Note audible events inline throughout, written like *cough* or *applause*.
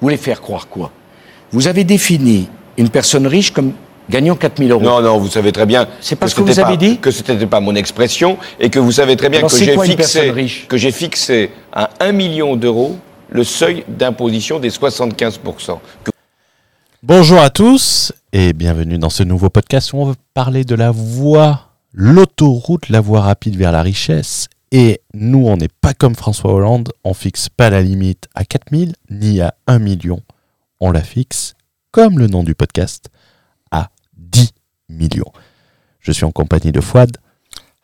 Vous voulez faire croire quoi? Vous avez défini une personne riche comme gagnant 4000 euros. Non, non, vous savez très bien. C'est pas que ce que vous c'était avez pas- dit? Que ce n'était pas mon expression et que vous savez très bien Alors, que j'ai fixé, personne riche? que j'ai fixé à 1 million d'euros le seuil d'imposition des 75%. Que- Bonjour à tous et bienvenue dans ce nouveau podcast où on va parler de la voie, l'autoroute, la voie rapide vers la richesse. Et nous, on n'est pas comme François Hollande, on fixe pas la limite à 4000 ni à 1 million. On la fixe, comme le nom du podcast, à 10 millions. Je suis en compagnie de Fouad.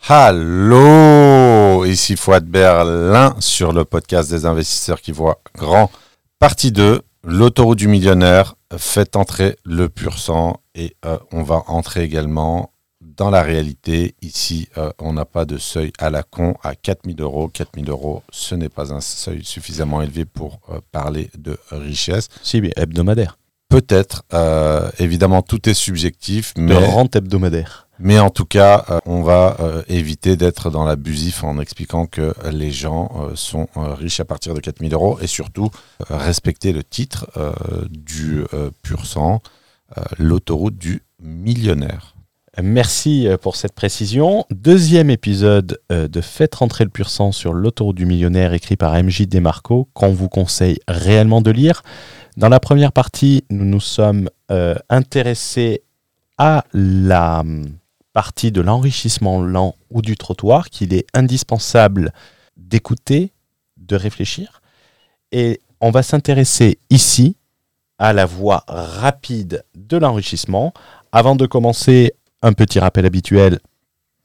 Allô, ici Fouad Berlin sur le podcast des investisseurs qui voient grand. Partie 2, l'autoroute du millionnaire, fait entrer le pur sang et euh, on va entrer également dans la réalité. Ici, euh, on n'a pas de seuil à la con à 4000 euros. 4000 euros, ce n'est pas un seuil suffisamment élevé pour euh, parler de richesse. Si, mais hebdomadaire. Peut-être, euh, évidemment, tout est subjectif, De mais... rente hebdomadaire. Mais en tout cas, euh, on va euh, éviter d'être dans l'abusif en expliquant que les gens sont riches à partir de 4000 euros et surtout respecter le titre du pur sang, l'autoroute du millionnaire. Merci euh, pour cette précision. Deuxième épisode euh, de Faites rentrer le pur sang sur l'autoroute du millionnaire écrit par MJ Desmarco qu'on vous conseille réellement de lire. Dans la première partie, nous nous sommes euh, intéressés à la hum, partie de l'enrichissement lent ou du trottoir qu'il est indispensable d'écouter, de réfléchir. Et on va s'intéresser ici à la voie rapide de l'enrichissement. Avant de commencer, un petit rappel habituel,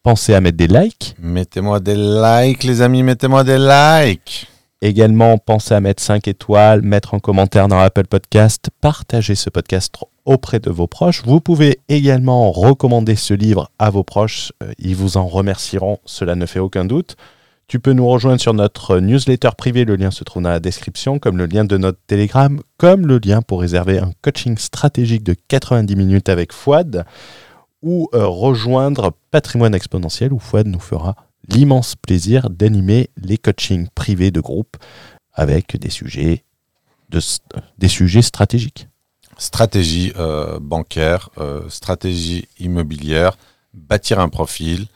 pensez à mettre des likes. Mettez-moi des likes, les amis, mettez-moi des likes. Également, pensez à mettre 5 étoiles, mettre un commentaire dans Apple Podcast, partager ce podcast auprès de vos proches. Vous pouvez également recommander ce livre à vos proches. Euh, Ils vous en remercieront, cela ne fait aucun doute. Tu peux nous rejoindre sur notre newsletter privé, le lien se trouve dans la description, comme le lien de notre Telegram, comme le lien pour réserver un coaching stratégique de 90 minutes avec Fouad, ou euh, rejoindre Patrimoine Exponentiel, où Fouad nous fera l'immense plaisir d'animer les coachings privés de groupe avec des sujets, sujets stratégiques. Stratégie euh, bancaire, euh, stratégie immobilière, bâtir un profil,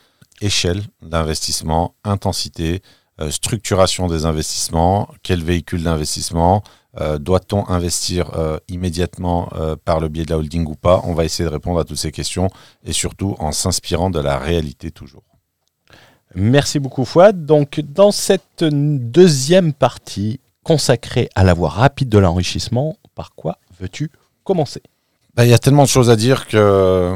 échelle d'investissement, intensité, euh, structuration des investissements, quel véhicule d'investissement, euh, doit-on investir euh, immédiatement euh, par le biais de la holding ou pas? On va essayer de répondre à toutes ces questions et surtout en s'inspirant de la réalité toujours. Merci beaucoup Fouad. Donc dans cette deuxième partie consacrée à la voie rapide de l'enrichissement, par quoi veux-tu commencer? Bah, Il y a tellement de choses à dire que euh,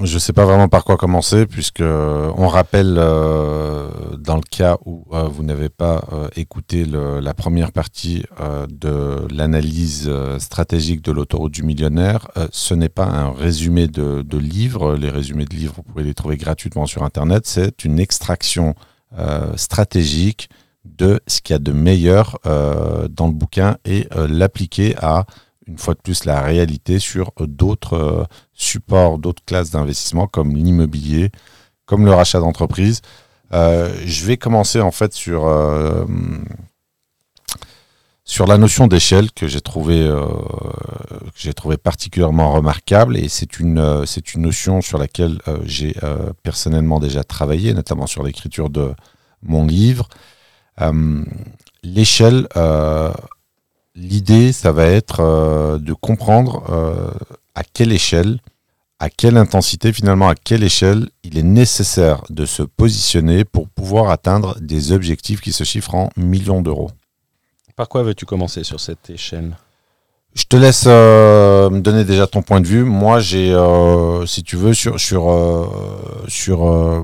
je ne sais pas vraiment par quoi commencer, puisque euh, on rappelle, euh, dans le cas où euh, vous n'avez pas écouté la première partie de l'analyse stratégique de l'autoroute du millionnaire, ce n'est pas un résumé de, de livres. Les résumés de livres, vous pouvez les trouver gratuitement sur Internet. C'est une extraction stratégique de ce qu'il y a de meilleur dans le bouquin et l'appliquer à une fois de plus la réalité sur euh, d'autres euh, supports, d'autres classes d'investissement comme l'immobilier, comme le rachat d'entreprise. Euh, je vais commencer en fait sur, sur la notion d'échelle que j'ai trouvé, particulièrement remarquable et c'est une, c'est une notion sur laquelle j'ai personnellement déjà travaillé, notamment sur l'écriture de mon livre. L'échelle, l'idée, ça va être euh, de comprendre euh, à quelle échelle, à quelle intensité, finalement, à quelle échelle il est nécessaire de se positionner pour pouvoir atteindre des objectifs qui se chiffrent en millions d'euros. Par quoi veux-tu commencer sur cette échelle? Je te laisse euh, me donner déjà ton point de vue. Moi, j'ai, euh, si tu veux, sur sur euh, sur euh,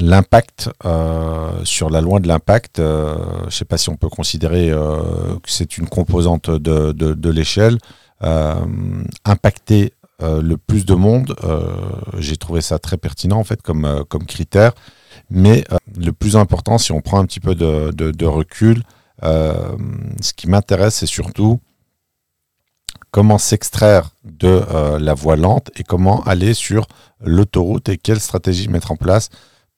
l'impact, euh, sur la loi de l'impact. euh, je ne sais pas si on peut considérer que c'est une composante de de, de l'échelle. Impacter le plus de monde, j'ai trouvé ça très pertinent en fait comme comme critère. Mais le plus important, si on prend un petit peu de, de, recul, ce qui m'intéresse, c'est surtout comment s'extraire de euh, la voie lente et comment aller sur l'autoroute et quelle stratégie mettre en place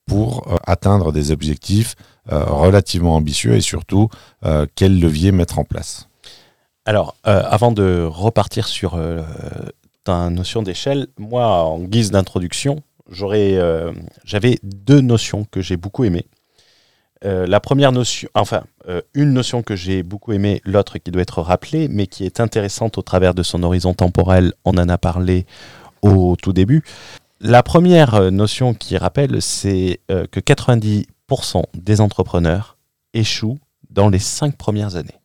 pour euh, atteindre des objectifs euh, relativement ambitieux et surtout quel levier mettre en place. Alors, avant de repartir sur ta notion d'échelle, moi, en guise d'introduction, j'avais deux notions que j'ai beaucoup aimées. Euh, la première notion, enfin, euh, une notion que j'ai beaucoup aimée, l'autre qui doit être rappelée, mais qui est intéressante au travers de son horizon temporel, on en a parlé au tout début. La première euh, notion qui rappelle, c'est que 90% des entrepreneurs échouent dans les cinq premières années.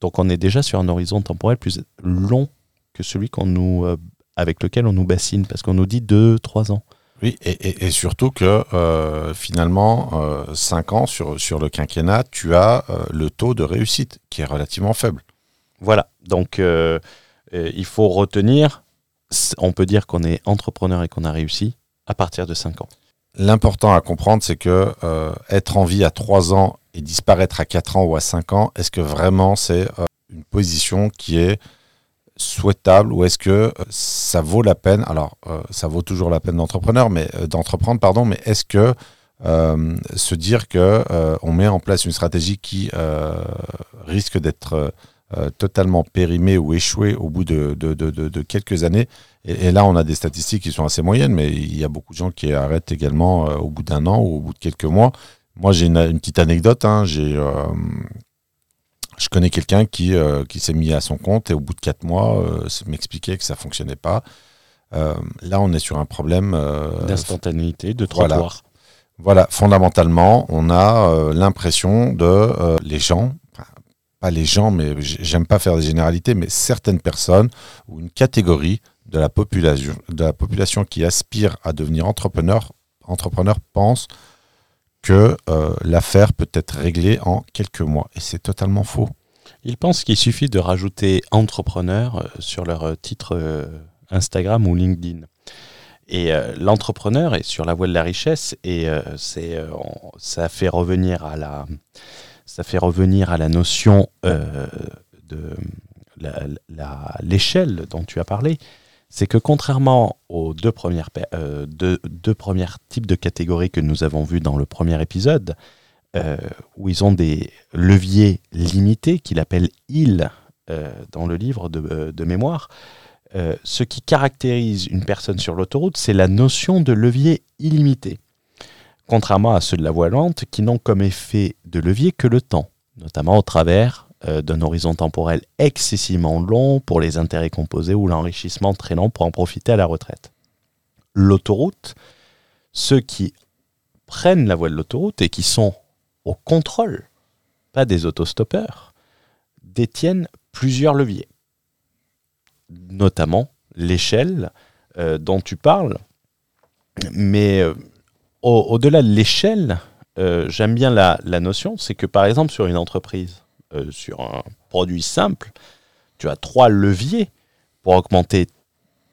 Donc on est déjà sur un horizon temporel plus long que celui qu'on nous, avec lequel on nous bassine, parce qu'on nous dit 2-3 ans. Oui, et, et- et surtout que euh, finalement, 5 ans sur, sur le quinquennat, tu as euh, le taux de réussite qui est relativement faible. Voilà, donc euh, euh, il faut retenir, on peut dire qu'on est entrepreneur et qu'on a réussi à partir de 5 ans. L'important à comprendre, c'est que euh, être en vie à 3 ans et disparaître à 4 ans ou à 5 ans, est-ce que vraiment c'est euh, une position qui est souhaitable ou est-ce que euh, ça vaut la peine Alors, euh, ça vaut toujours la peine d'entrepreneur, mais euh, d'entreprendre, pardon, mais est-ce que se dire que on met en place une stratégie qui risque d'être totalement périmée ou échouée au bout de, quelques années et, là, on a des statistiques qui sont assez moyennes, mais il y a beaucoup de gens qui arrêtent également au bout d'un an ou au bout de quelques mois. Moi, j'ai une, petite anecdote. hein. J'ai, je connais quelqu'un qui, euh, qui s'est mis à son compte et au bout de quatre mois, euh, m'expliquait que ça fonctionnait pas. Euh, là, on est sur un problème. D'instantanéité, de voilà. trottoir. voilà, fondamentalement, on a l'impression de les gens, enfin, pas les gens, mais j'aime pas faire des généralités, mais certaines personnes ou une catégorie de la population, de la population qui aspire à devenir entrepreneur, entrepreneur pense que euh, l'affaire peut être réglée en quelques mois. Et c'est totalement faux. Ils pensent qu'il suffit de rajouter entrepreneur euh, sur leur euh, titre Instagram ou LinkedIn. Et l'entrepreneur est sur la voie de la richesse et c'est, ça fait revenir à la, ça fait revenir à la notion de l'échelle dont tu as parlé. C'est que contrairement aux euh, deux, premières types de catégories que nous avons vues dans le premier épisode, euh, où ils ont des leviers limités qu'il appelle il euh, dans le livre de, de mémoire. Ce qui caractérise une personne sur l'autoroute, c'est la notion de levier illimité. Contrairement à ceux de la voie lente qui n'ont comme effet de levier que le temps, notamment au travers euh, d'un horizon temporel excessivement long pour les intérêts composés ou l'enrichissement très long pour en profiter à la retraite. L'autoroute, ceux qui prennent la voie de l'autoroute et qui sont au contrôle, pas des autostoppeurs, détiennent plusieurs leviers, notamment l'échelle euh, dont tu parles. Mais euh, au- au-delà de l'échelle, j'aime bien la notion, c'est que par exemple sur une entreprise, euh, sur un produit simple, tu as trois leviers pour augmenter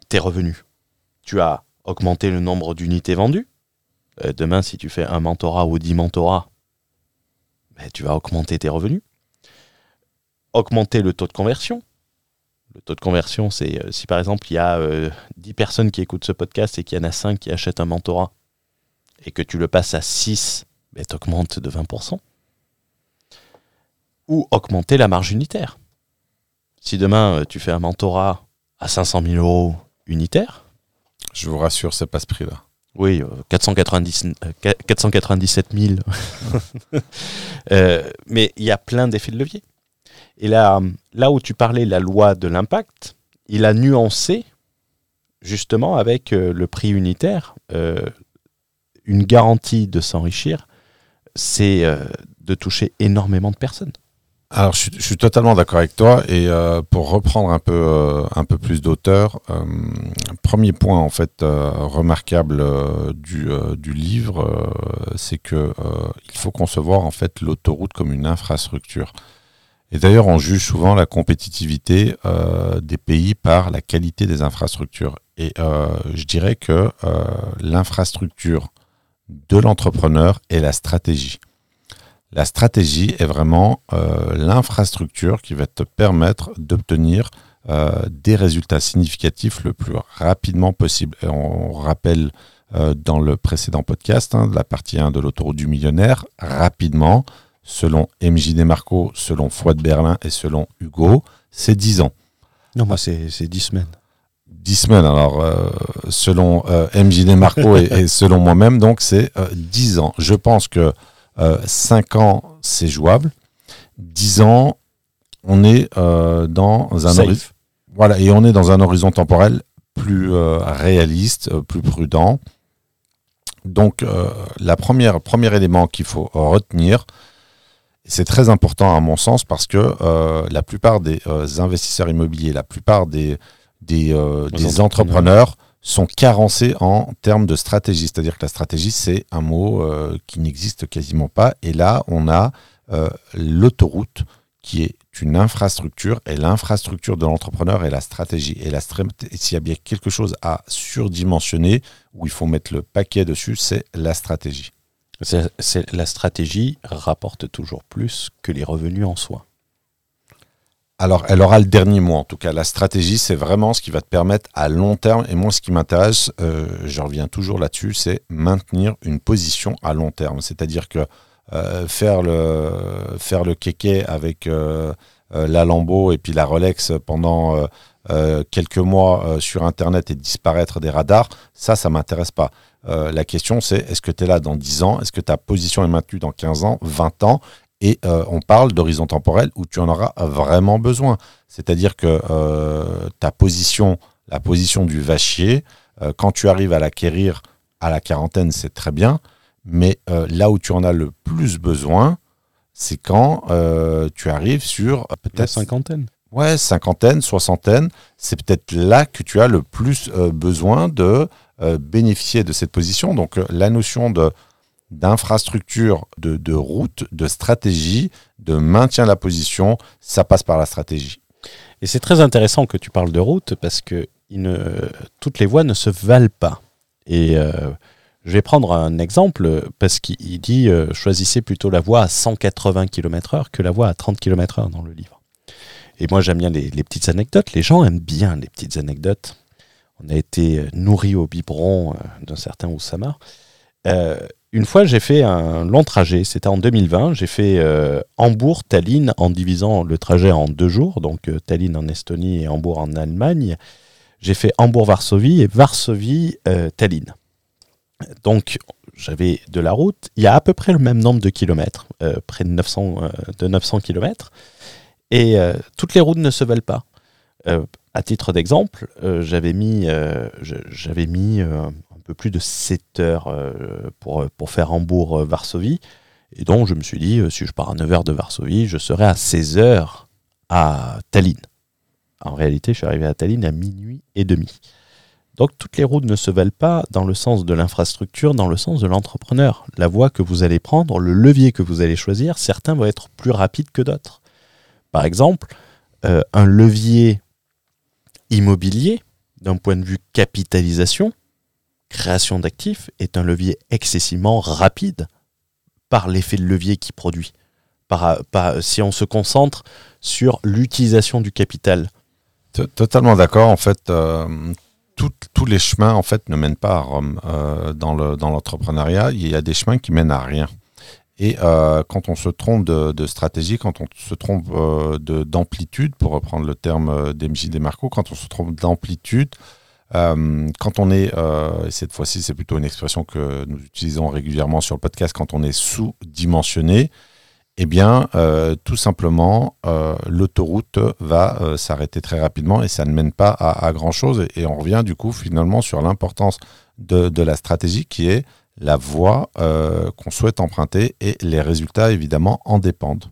tes revenus. Tu as augmenté le nombre d'unités vendues. Euh, demain, si tu fais un mentorat ou dix mentorats, ben, tu vas augmenter tes revenus. Augmenter le taux de conversion. Le taux de conversion, c'est euh, si par exemple il y a euh, 10 personnes qui écoutent ce podcast et qu'il y en a 5 qui achètent un mentorat et que tu le passes à 6, ben, tu augmentes de 20%. Ou augmenter la marge unitaire. Si demain euh, tu fais un mentorat à 500 000 euros unitaire, Je vous rassure, c'est pas ce prix-là. oui, euh, 490, euh, qua- 497 000. Euh, mais il y a plein d'effets de levier. Et là, là où tu parlais de la loi de l'impact, il a nuancé justement avec le prix unitaire euh, une garantie de s'enrichir, c'est euh, de toucher énormément de personnes. Alors, je, suis- totalement d'accord avec toi. Et euh, pour reprendre un peu, euh, un peu plus d'auteur, euh, premier point en fait remarquable du, du livre, c'est que il faut concevoir en fait l'autoroute comme une infrastructure. Et d'ailleurs, on juge souvent la compétitivité des pays par la qualité des infrastructures. Et je dirais que l'infrastructure de l'entrepreneur est la stratégie. La stratégie est vraiment euh, l'infrastructure qui va te permettre d'obtenir euh, des résultats significatifs le plus rapidement possible. Et on rappelle euh, dans le précédent podcast, hein, de la partie 1 de l'autoroute du millionnaire, rapidement, selon MJ Desmarco, selon Fouad Berlin et selon Hugo, c'est 10 ans. Non, moi, c'est 10 semaines. 10 semaines, alors, euh, selon euh, MJD Marco et, et, selon moi-même, donc c'est 10 ans. Je pense que 5 ans, c'est jouable. 10 ans, on est dans un horizon. Voilà, et on est dans un horizon temporel plus réaliste, plus prudent. Donc, euh, la première, premier élément qu'il faut retenir, c'est très important à mon sens parce que euh, la plupart des euh, investisseurs immobiliers, la plupart des, des, des entrepreneurs sont carencés en termes de stratégie. C'est-à-dire que la stratégie, c'est un mot qui n'existe quasiment pas. Et là, on a l'autoroute qui est une infrastructure et l'infrastructure de l'entrepreneur est la stratégie. Et s'il y a bien quelque chose à surdimensionner, où il faut mettre le paquet dessus, c'est la stratégie. La stratégie rapporte toujours plus que les revenus en soi. Alors, elle aura le dernier mot en tout cas. La stratégie, c'est vraiment ce qui va te permettre à long terme. Et moi, ce qui m'intéresse, euh, je reviens toujours là-dessus, c'est maintenir une position à long terme. C'est-à-dire que euh, faire le faire kéké avec euh, la Lambeau et puis la Rolex pendant quelques mois sur Internet et disparaître des radars, ça, ça m'intéresse pas. la question, c'est est-ce que tu es là dans 10 ans? Est-ce que ta position est maintenue dans 15 ans, 20 ans? Et on parle d'horizon temporel où tu en auras vraiment besoin. C'est-à-dire que ta position, la position du vachier, quand tu arrives à l'acquérir à la quarantaine, c'est très bien. Mais euh, là où tu en as le plus besoin, c'est quand euh, tu arrives sur peut-être cinquantaine. Ouais, cinquantaine, soixantaine. C'est peut-être là que tu as le plus euh, besoin de bénéficier de cette position. Donc la notion de d'infrastructure, de, de, route, de stratégie, de maintien de la position, ça passe par la stratégie. Et c'est très intéressant que tu parles de route parce que toutes les voies ne se valent pas. Et je vais prendre un exemple parce qu'il dit euh, choisissez plutôt la voie à 180 km/h que la voie à 30 km/h dans le livre. Et moi j'aime bien les, petites anecdotes. Les gens aiment bien les petites anecdotes. On a été euh, nourris au biberon euh, d'un certain Oussama. Une fois j'ai fait un long trajet, c'était en 2020. J'ai fait Hambourg-Tallinn en divisant le trajet en deux jours, donc Tallinn en Estonie et Hambourg en Allemagne. J'ai fait Hambourg-Varsovie et Varsovie-Tallinn. Donc, j'avais de la route. Il y a à peu près le même nombre de kilomètres, euh, près de 900, euh, de 900 kilomètres. Et euh, toutes les routes ne se valent pas. à titre d'exemple, j'avais mis, peu plus de 7 heures pour, pour faire Hambourg-Varsovie. Et donc, je me suis dit, si je pars à 9 heures de Varsovie, je serai à 16 heures à Tallinn. En réalité, je suis arrivé à Tallinn à minuit et demi. Donc toutes les routes ne se valent pas dans le sens de l'infrastructure, dans le sens de l'entrepreneur. La voie que vous allez prendre, le levier que vous allez choisir, certains vont être plus rapides que d'autres. Par exemple, euh, un levier immobilier, d'un point de vue capitalisation, création d'actifs, est un levier excessivement rapide par l'effet de levier qui produit. Si on se concentre sur l'utilisation du capital. Totalement d'accord. En fait, euh, tous les chemins en fait ne mènent pas à Rome. Euh, dans l'entrepreneuriat, il y a des chemins qui mènent à rien. Et euh, quand on se trompe de, stratégie, quand on se trompe d'amplitude, pour reprendre le terme d'MJ Desmarco, quand on se trompe d'amplitude, quand on est, et cette fois-ci c'est plutôt une expression que nous utilisons régulièrement sur le podcast, quand on est sous-dimensionné, eh bien, euh, tout simplement, euh, l'autoroute va euh, s'arrêter très rapidement et ça ne mène pas à, grand-chose. Et, on revient du coup finalement sur l'importance de, la stratégie qui est la voie qu'on souhaite emprunter et les résultats évidemment en dépendent.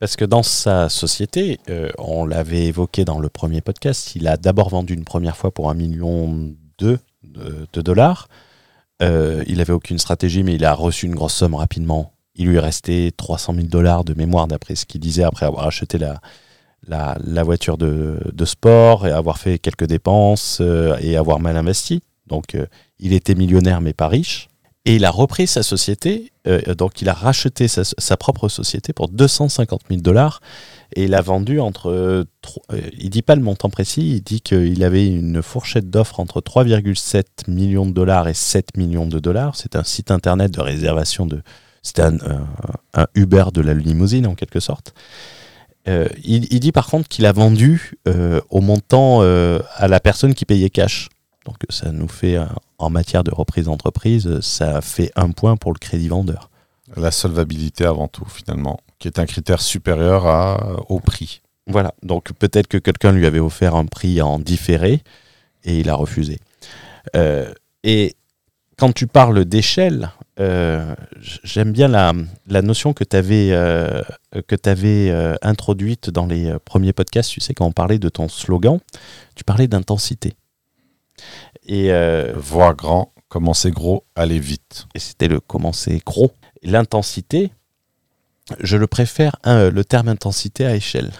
Parce que dans sa société, on l'avait évoqué dans le premier podcast, il a d'abord vendu une première fois pour un million de, de dollars. il n'avait aucune stratégie, mais il a reçu une grosse somme rapidement il lui restait 300 000 dollars de mémoire, d'après ce qu'il disait, après avoir acheté la, voiture de, sport et avoir fait quelques dépenses euh, et avoir mal investi. Donc, euh, il était millionnaire, mais pas riche. Et il a repris sa société, euh, donc il a racheté sa, propre société pour 250 000 dollars et il a vendu entre. il dit pas le montant précis, il dit qu'il avait une fourchette d'offres entre 3,7 millions de dollars et 7 millions de dollars. C'est un site internet de réservation de, c'était un, Uber de la limousine en quelque sorte. Euh, il, dit par contre qu'il a vendu euh, au montant euh, à la personne qui payait cash. Donc ça nous fait, euh, en matière de reprise d'entreprise, ça fait un point pour le crédit vendeur. La solvabilité avant tout, finalement, qui est un critère supérieur à, au prix. Voilà, donc peut-être que quelqu'un lui avait offert un prix en différé et il a refusé. Euh, et quand tu parles d'échelle, euh, j'aime bien la, la notion que tu avais, euh, que euh, introduite dans les euh, premiers podcasts. Tu sais, quand on parlait de ton slogan, tu parlais d'intensité. Et, euh, Voir grand, commencer gros, aller vite. et c'était le commencer gros. L'intensité, je le préfère, hein, le terme intensité à échelle.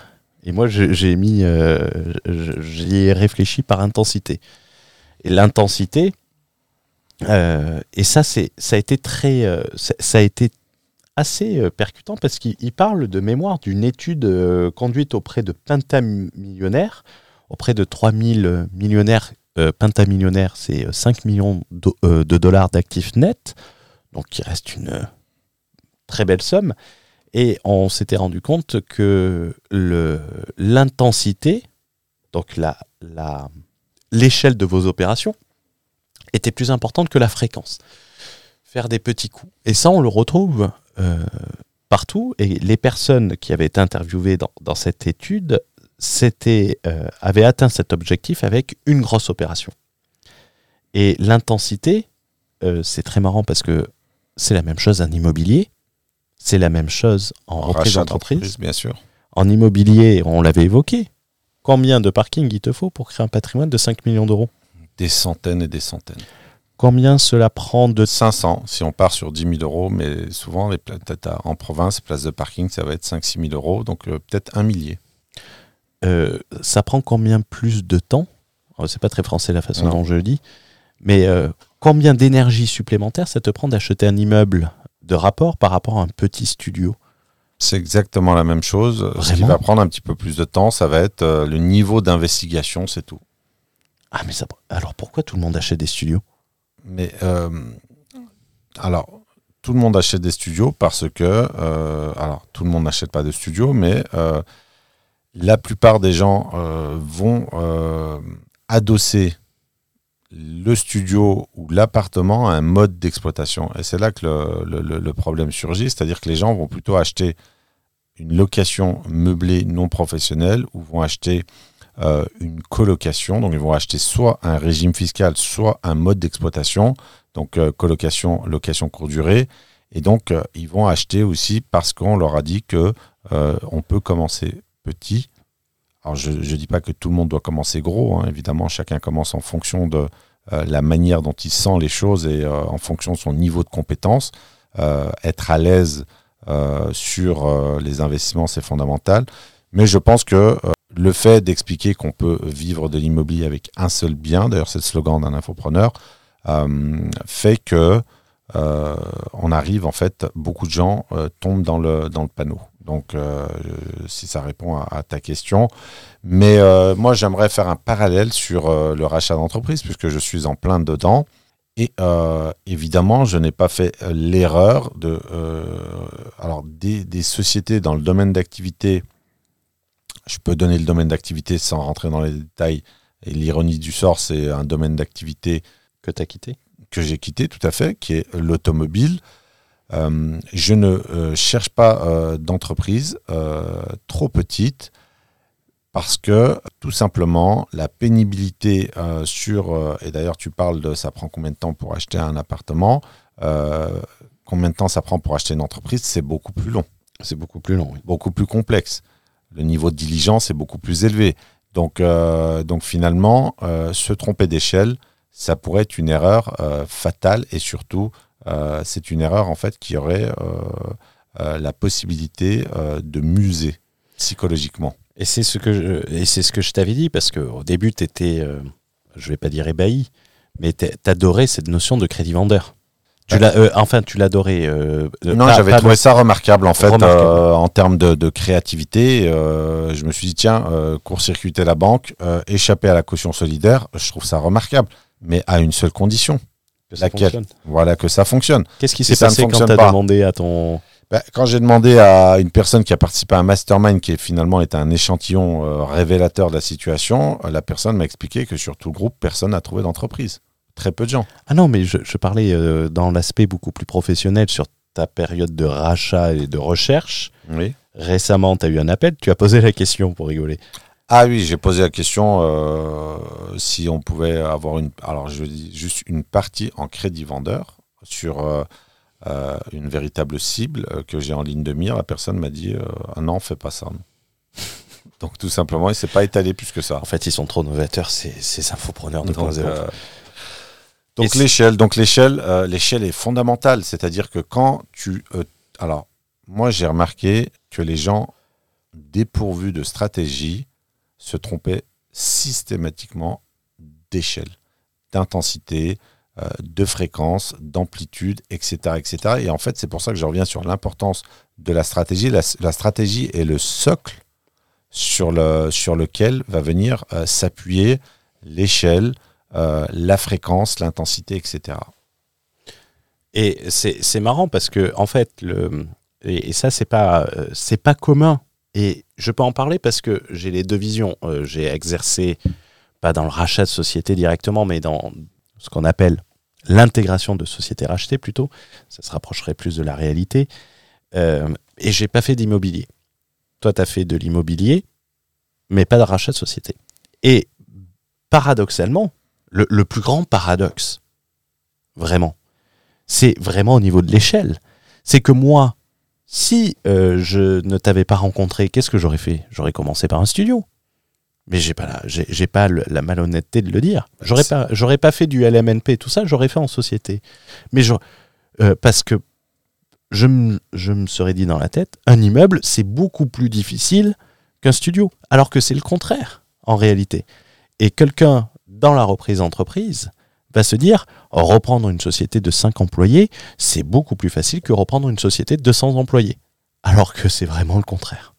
Et moi, j'ai mis, euh, j'y ai réfléchi par intensité. Et l'intensité, euh, et ça, c'est, ça a été très, euh, ça, ça a été assez percutant parce qu'il il parle de mémoire d'une étude conduite auprès de pentamillionnaires, auprès de 3000 millionnaires. Euh, pentamillionnaires, c'est euh, 5 millions de, euh, de dollars d'actifs nets, donc qui reste une euh, très belle somme. Et on s'était rendu compte que l'intensité, donc la, la, l'échelle de vos opérations, était plus importante que la fréquence. Faire des petits coups. Et ça, on le retrouve euh, partout. Et les personnes qui avaient été interviewées dans, dans cette étude c'était, euh, avaient atteint cet objectif avec une grosse opération. Et l'intensité, euh, c'est très marrant parce que c'est la même chose en immobilier, c'est la même chose en reprise Rachat d'entreprise. bien sûr. En immobilier, on l'avait évoqué. Combien de parkings il te faut pour créer un patrimoine de 5 millions d'euros? Des centaines et des centaines. Combien cela prend de 500 si on part sur 10 000 euros, mais souvent les en province, place de parking, ça va être 5-6 000 euros, donc euh, peut-être un millier. Euh, ça prend combien plus de temps Euh, C'est pas très français la façon Non. dont je le dis, mais euh, combien d'énergie supplémentaire ça te prend d'acheter un immeuble de rapport par rapport à un petit studio? C'est exactement la même chose. Ce qui Vraiment? va prendre un petit peu plus de temps, ça va être euh, le niveau d'investigation, c'est tout. Ah mais ça, alors pourquoi tout le monde achète des studios? Mais euh, alors, tout le monde achète des studios parce que, euh, alors, tout le monde n'achète pas de studios, mais la plupart des gens euh, vont euh, adosser le studio ou l'appartement à un mode d'exploitation. Et c'est là que le, problème surgit, c'est-à-dire que les gens vont plutôt acheter une location meublée non professionnelle ou vont acheter euh, une colocation. Donc, ils vont acheter soit un régime fiscal, soit un mode d'exploitation. Donc, colocation, location courte durée. Et donc, ils vont acheter aussi parce qu'on leur a dit que on peut commencer petit. Alors, je ne dis pas que tout le monde doit commencer gros. hein. Évidemment, chacun commence en fonction de euh, la manière dont il sent les choses et euh, en fonction de son niveau de compétence. Euh, être à l'aise sur les investissements, c'est fondamental. Mais je pense que le fait d'expliquer qu'on peut vivre de l'immobilier avec un seul bien, d'ailleurs c'est le slogan d'un infopreneur, fait que on arrive en fait, beaucoup de gens tombent dans le panneau. Donc euh, si ça répond à, à ta question. Mais euh, moi j'aimerais faire un parallèle sur euh, le rachat d'entreprise puisque je suis en plein dedans. Et évidemment, je n'ai pas fait l'erreur de... alors, des, des sociétés dans le domaine d'activité, je peux donner le domaine d'activité sans rentrer dans les détails. Et l'ironie du sort, c'est un domaine d'activité que tu as quitté? que j'ai quitté, tout à fait, qui est l'automobile. Euh, je ne euh, cherche pas euh, d'entreprise euh, trop petite parce que tout simplement la pénibilité sur et d'ailleurs tu parles de ça prend combien de temps pour acheter un appartement combien de temps ça prend pour acheter une entreprise c'est beaucoup plus long C'est beaucoup plus long. oui. beaucoup plus complexe le niveau de diligence est beaucoup plus élevé donc donc finalement se tromper d'échelle ça pourrait être une erreur fatale et surtout c'est une erreur en fait qui aurait euh, euh, la possibilité euh, de muser psychologiquement. Et c'est ce que je, et c'est ce que je t'avais dit parce que au début tu étais, je vais pas dire ébahi, mais t'adorais cette notion de crédit vendeur. Tu l'as, euh, enfin tu l'adorais. euh, euh, non, j'avais trouvé ça remarquable en fait Remarquable. euh, en termes de, de créativité. euh, je me suis dit tiens, euh, court-circuiter la banque, euh, échapper à la caution solidaire, je trouve ça remarquable, mais à une seule condition, que ça laquelle fonctionne. voilà que ça fonctionne. Qu'est-ce qui s'est passé quand tu as pas. demandé à ton Bah, quand j'ai demandé à une personne qui a participé à un mastermind qui finalement est un échantillon euh, révélateur de la situation, euh, la personne m'a expliqué que sur tout le groupe, personne n'a trouvé d'entreprise. Très peu de gens. Ah non, mais je, je parlais euh, dans l'aspect beaucoup plus professionnel sur ta période de rachat et de recherche. Oui. Récemment, tu as eu un appel, tu as posé la question pour rigoler. Ah oui, j'ai posé la question euh, si on pouvait avoir une. Alors je dis juste une partie en crédit vendeur sur euh, euh, une véritable cible que j'ai en ligne de mire. La personne m'a dit ah non, fais pas ça. *laughs* Donc tout simplement, il s'est pas étalé plus que ça. En fait, ils sont trop novateurs, ces, ces infopreneurs 2.0. Donc, l'échelle, donc l'échelle, l'échelle est fondamentale. C'est-à-dire que quand tu, alors moi j'ai remarqué que les gens dépourvus de stratégie se trompaient systématiquement d'échelle, d'intensité, euh, de fréquence, d'amplitude, etc., etc. Et en fait, c'est pour ça que je reviens sur l'importance de la stratégie. La, stratégie est le socle sur, le, sur lequel va venir euh, s'appuyer l'échelle, euh, la fréquence, l'intensité, etc. Et c'est marrant parce que en fait, le, et, et ça c'est pas c'est pas commun. Et je peux en parler parce que j'ai les deux visions. Euh, j'ai exercé pas dans le rachat de société directement, mais dans ce qu'on appelle l'intégration de sociétés rachetées plutôt. Ça se rapprocherait plus de la réalité. Euh, et j'ai pas fait d'immobilier. Toi, tu as fait de l'immobilier, mais pas de rachat de société. Et paradoxalement, le, le plus grand paradoxe, vraiment, c'est vraiment au niveau de l'échelle. C'est que moi, si euh, je ne t'avais pas rencontré, qu'est-ce que j'aurais fait? J'aurais commencé par un studio. Mais j'ai pas la, j'ai, pas le- la malhonnêteté de le dire. J'aurais c'est- pas, j'aurais pas fait du LMNP, tout ça, j'aurais fait en société. Mais je, euh, parce que je me, je me serais dit dans la tête, un immeuble, c'est beaucoup plus difficile qu'un studio. Alors que c'est le contraire, en réalité. Et quelqu'un dans la reprise d'entreprise va se dire, reprendre une société de 5 employés, c'est beaucoup plus facile que reprendre une société de 200 employés. Alors que c'est vraiment le contraire.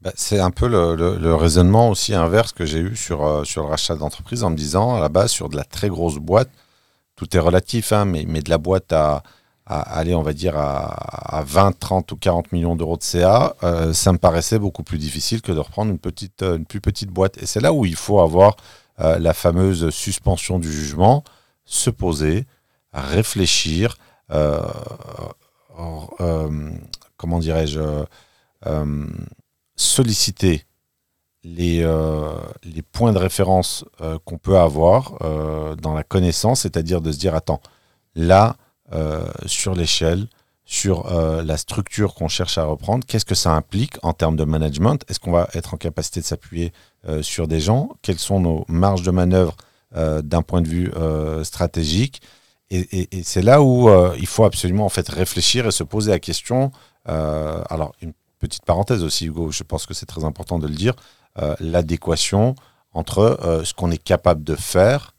Bah, c'est un peu le, raisonnement aussi inverse que j'ai eu sur, euh, sur le rachat d'entreprise en me disant, à la base, sur de la très grosse boîte, tout est relatif, hein, mais, de la boîte à, aller, on va dire, à, à 20, 30 ou 40 millions d'euros de CA, euh, ça me paraissait beaucoup plus difficile que de reprendre euh, une plus petite boîte. Et c'est là où il faut avoir euh, la fameuse suspension du jugement, se poser, réfléchir, euh, euh, comment dirais-je, solliciter les, points de référence qu'on peut avoir dans la connaissance, c'est-à-dire de se dire, attends, là, sur l'échelle, sur la structure qu'on cherche à reprendre, qu'est-ce que ça implique en termes de management? Est-ce qu'on va être en capacité de s'appuyer sur des gens Quelles sont nos marges de manœuvre euh, d'un point de vue euh, stratégique Et, et- et c'est là où euh, il faut absolument en fait réfléchir et se poser la question. euh, alors, une petite parenthèse aussi, Hugo, je pense que c'est très important de le dire, euh, l'adéquation entre euh, ce qu'on est capable de faire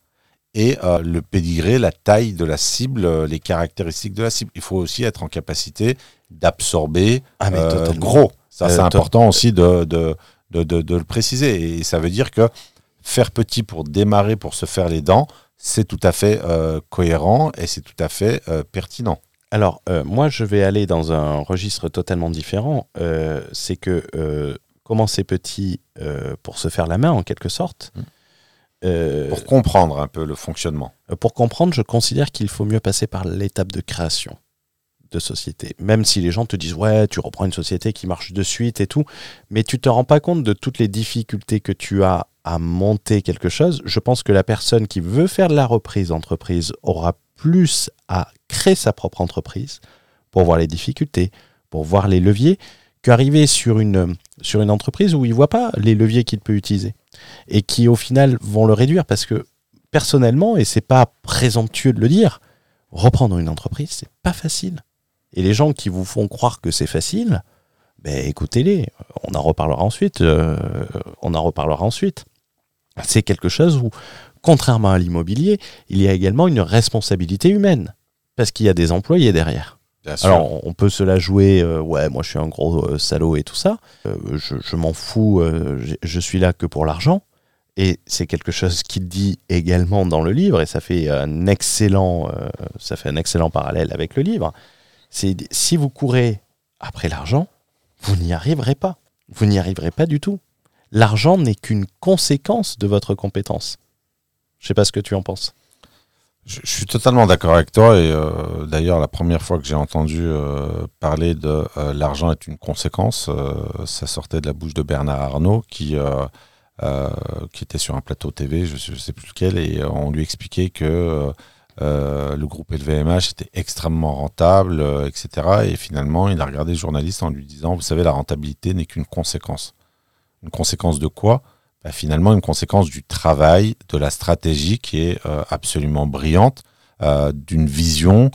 et euh, le pédigré, la taille de la cible, euh, les caractéristiques de la cible. Il faut aussi être en capacité d'absorber Ah, euh, gros. Ça, Euh, c'est important aussi de, de, de, de- de le préciser. Et ça veut dire que faire petit pour démarrer, pour se faire les dents, c'est tout à fait euh, cohérent et c'est tout à fait euh, pertinent. Alors, euh, moi, je vais aller dans un registre totalement différent. C'est que commencer petit pour se faire la main, en quelque sorte. Mm. Pour comprendre un peu le fonctionnement. pour comprendre, je considère qu'il faut mieux passer par l'étape de création de société. Même si les gens te disent, ouais, tu reprends une société qui marche de suite et tout, mais tu te rends pas compte de toutes les difficultés que tu as à monter quelque chose. Je pense que la personne qui veut faire de la reprise d'entreprise aura plus à créer sa propre entreprise pour voir les difficultés, pour voir les leviers, qu'arriver sur une, sur une entreprise où il voit pas les leviers qu'il peut utiliser et qui au final vont le réduire parce que personnellement, et c'est pas présomptueux de le dire, reprendre une entreprise, c'est pas facile. Et les gens qui vous font croire que c'est facile, ben écoutez-les, on en reparlera ensuite. euh, on en reparlera ensuite. C'est quelque chose où, contrairement à l'immobilier, il y a également une responsabilité humaine. Parce qu'il y a des employés derrière. Bien sûr. Alors, on peut se la jouer, euh, ouais, moi je suis un gros euh, salaud et tout ça. Je je m'en fous, je- je suis là que pour l'argent. Et c'est quelque chose qu'il dit également dans le livre, et ça fait un excellent, ça fait un excellent parallèle avec le livre. C'est si vous courez après l'argent, vous n'y arriverez pas. Vous n'y arriverez pas du tout. L'argent n'est qu'une conséquence de votre compétence. Je sais pas ce que tu en penses. Je, suis totalement d'accord avec toi et euh, d'ailleurs la première fois que j'ai entendu euh, parler de euh, l'argent est une conséquence, ça sortait de la bouche de Bernard Arnault qui qui était sur un plateau TV, je je sais plus lequel, et on lui expliquait que euh, le groupe LVMH était extrêmement rentable, euh, etc. Et finalement, il a regardé le journaliste en lui disant, vous savez, la rentabilité n'est qu'une conséquence. Une conséquence de quoi? Bah, Finalement, une conséquence du travail, de la stratégie qui est euh, absolument brillante, d'une vision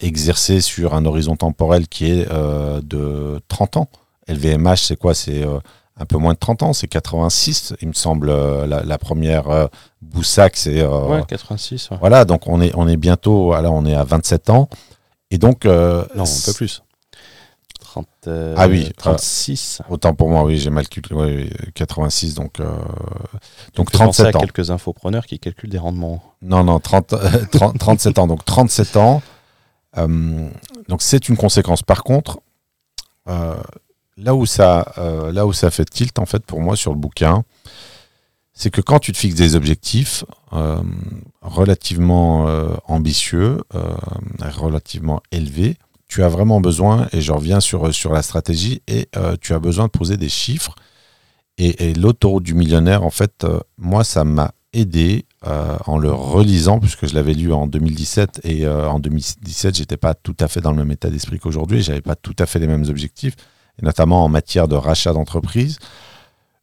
exercée sur un horizon temporel qui est de 30 ans. LVMH, c'est quoi? C'est un peu moins de 30 ans, c'est 86, il me semble, euh, la, la première euh, Boussac, c'est... euh, Ouais, 86. ouais. Voilà, donc on est, on est bientôt, alors on est à 27 ans. Et donc... euh, Non, un peu plus. 30, euh, Ah oui, 36. Autant pour moi, oui, j'ai mal calculé. oui, oui, 86, donc, donc Fais penser 37 à ans. quelques infopreneurs qui calculent des rendements. Non, non, 30, euh, *laughs* 30 37 ans. Donc 37 ans. Donc c'est une conséquence. Par contre, euh, là, où ça, euh, là où ça fait tilt, en fait, pour moi, sur le bouquin, c'est que quand tu te fixes des objectifs euh, relativement euh, ambitieux, relativement élevés, tu as vraiment besoin, et je reviens sur, la stratégie, et tu as besoin de poser des chiffres. Et, et l'autoroute du millionnaire, en fait, moi, ça m'a aidé en le relisant, puisque je l'avais lu en 2017, et en 2017, j'étais pas tout à fait dans le même état d'esprit qu'aujourd'hui, j'avais pas tout à fait les mêmes objectifs, et notamment en matière de rachat d'entreprise.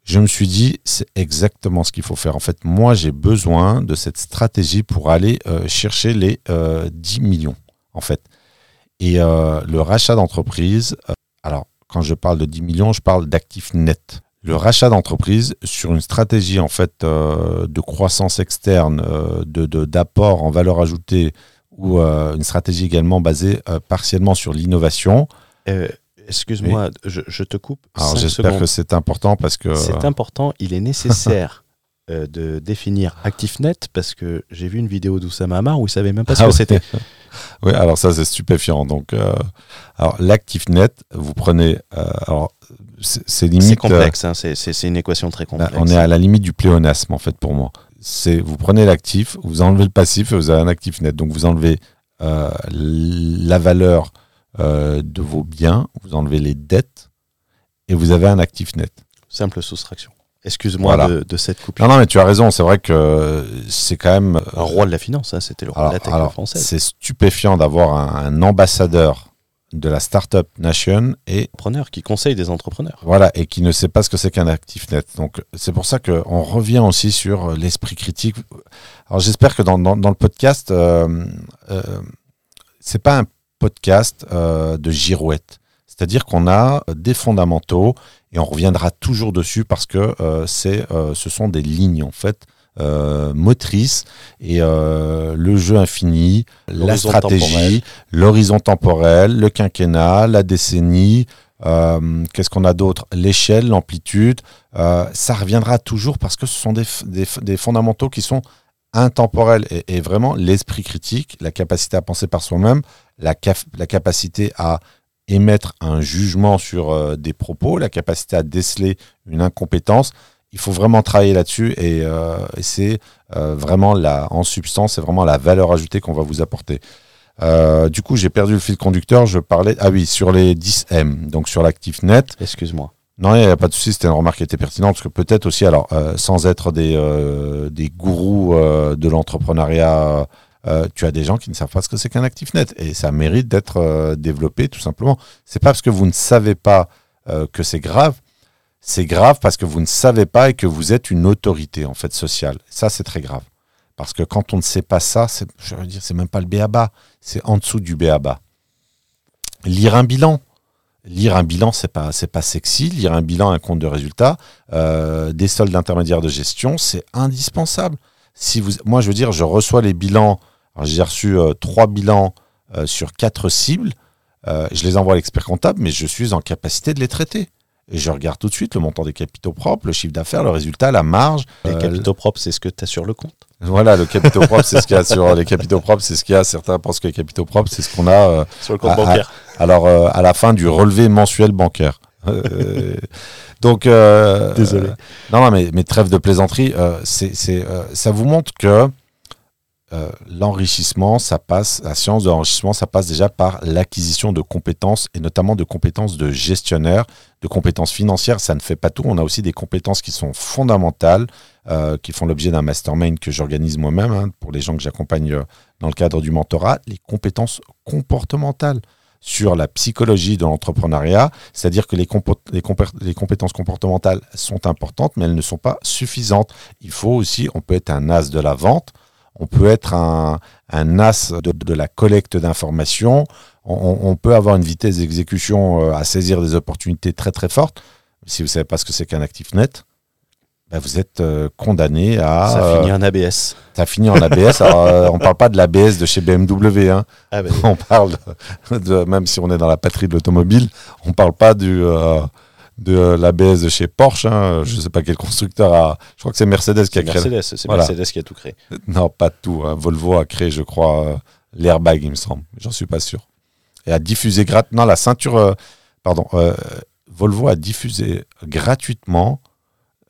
Je me suis dit, c'est exactement ce qu'il faut faire. En fait, moi, j'ai besoin de cette stratégie pour aller euh, chercher les euh, 10 millions, en fait. Et euh, le rachat d'entreprise, euh, alors, quand je parle de 10 millions, je parle d'actifs nets. Le rachat d'entreprise sur une stratégie en fait de croissance externe, de d'apport en valeur ajoutée ou une stratégie également basée partiellement sur l'innovation. Euh, Excuse-moi, je, je te coupe. Alors j'espère que c'est important parce que C'est important, il est nécessaire *laughs* euh, de définir ActiveNet parce que j'ai vu une vidéo d'Oussama Amar où il savait même pas ce Ah que c'était. *laughs* Oui, alors ça c'est stupéfiant. Donc, euh, alors l'ActiveNet, vous prenez, euh, alors c'est limite. C'est complexe, hein, c'est- une équation très euh, complexe. on est à la limite du pléonasme en fait pour moi. C'est vous prenez l'actif, vous enlevez le passif et vous avez un actif net. Donc vous enlevez euh, la valeur euh, de vos biens, vous enlevez les dettes et vous avez un actif net. Simple soustraction. Excuse-moi Voilà. de, de cette coupure. Non, non, mais tu as raison. C'est vrai que c'est quand même. Un roi de la finance, hein, c'était le roi Alors, de la tech française. c'est stupéfiant d'avoir un, un ambassadeur de la startup nation et Entrepreneur qui conseille des entrepreneurs. voilà et qui ne sait pas ce que c'est qu'un actif net. Donc c'est pour ça que on revient aussi sur euh, l'esprit critique. Alors j'espère que dans, dans, dans le podcast, euh, euh, c'est pas un podcast euh, de girouette. C'est-à-dire qu'on a des fondamentaux et on reviendra toujours dessus parce que euh, c'est, euh, ce sont des lignes en fait euh, motrices et euh, le jeu infini, la stratégie, l'horizon temporel, le quinquennat, la décennie. euh, Qu'est-ce qu'on a d'autre? L'échelle, l'amplitude. euh, ça reviendra toujours parce que ce sont des fondamentaux qui sont intemporels et, et vraiment l'esprit critique, la capacité à penser par soi-même, la, cap- la capacité à émettre un jugement sur euh, des propos, la capacité à déceler une incompétence. Il faut vraiment travailler là-dessus et, euh, et c'est euh, vraiment la, en substance, c'est vraiment la valeur ajoutée qu'on va vous apporter. Du coup, j'ai perdu le fil conducteur. Je parlais, ah oui, sur les 10M, donc sur l'actif net. Excuse-moi. Non, il n'y a pas de souci, c'était une remarque qui était pertinente, parce que peut-être aussi, alors, sans être des, des gourous de l'entrepreneuriat, euh, tu as des gens qui ne savent pas ce que c'est qu'un actif net, et ça mérite d'être euh, développé, tout simplement. C'est pas parce que vous ne savez pas euh, que c'est grave, c'est grave parce que vous ne savez pas et que vous êtes une autorité, en fait, sociale. Ça, c'est très grave. Parce que quand on ne sait pas ça, je veux dire, c'est même pas le béaba, c'est en dessous du béaba. Lire un bilan, lire un bilan, c'est pas pas sexy. Lire un bilan, un compte de résultats, euh, des soldes intermédiaires de gestion, c'est indispensable. Si vous, moi, je veux dire, je reçois les bilans. Alors, J'ai reçu euh, trois bilans euh, sur quatre cibles. Euh, je les envoie à l'expert comptable, mais je suis en capacité de les traiter. et je regarde tout de suite le montant des capitaux propres, le chiffre d'affaires, le résultat, la marge. Les Euh, capitaux propres, c'est ce que tu as sur le compte? Voilà, le capitaux propre, c'est ce qu'il y a sur les capitaux propres, c'est ce qu'il y a. Certains pensent que les capitaux propres, c'est ce qu'on a euh, Sur le compte bancaire. alors euh, à la fin du relevé mensuel bancaire. Euh, donc euh, Désolé. euh, non, non, mais, mais trêve de plaisanterie, euh, c'est, c'est, euh, ça vous montre que euh, l'enrichissement, ça passe, la science de l'enrichissement, ça passe déjà par l'acquisition de compétences et notamment de compétences de gestionnaire, de compétences financières. Ça ne fait pas tout. On a aussi des compétences qui sont fondamentales, euh, qui font l'objet d'un mastermind que j'organise moi-même hein, pour les gens que j'accompagne euh, dans le cadre du mentorat. Les compétences comportementales sur la psychologie de l'entrepreneuriat, c'est-à-dire que les, les compétences comportementales sont importantes, mais elles ne sont pas suffisantes. Il faut aussi, on peut être un as de la vente, on peut être un, un as de, de la collecte d'informations, on, peut avoir une vitesse d'exécution euh, à saisir des opportunités très très fortes. Si vous ne savez pas ce que c'est qu'un actif net, ben vous êtes euh, condamné à... Ça euh, finit en ABS. ça finit en ABS. Alors, on parle pas de l'ABS de chez BMW. Hein. Ah ben, On parle, de, de- même si on est dans la patrie de l'automobile, on parle pas du, euh, de l'ABS de chez Porsche. Hein. Je sais pas quel constructeur a. Je crois que c'est Mercedes qui a créé. Mercedes, c'est Voilà. Mercedes qui a tout créé. *laughs* Non, pas tout. hein. Volvo a créé, je crois, euh, l'airbag, il me semble. J'en suis pas sûr. Et a diffusé grat... Non, la ceinture. euh, pardon. euh, Volvo a diffusé gratuitement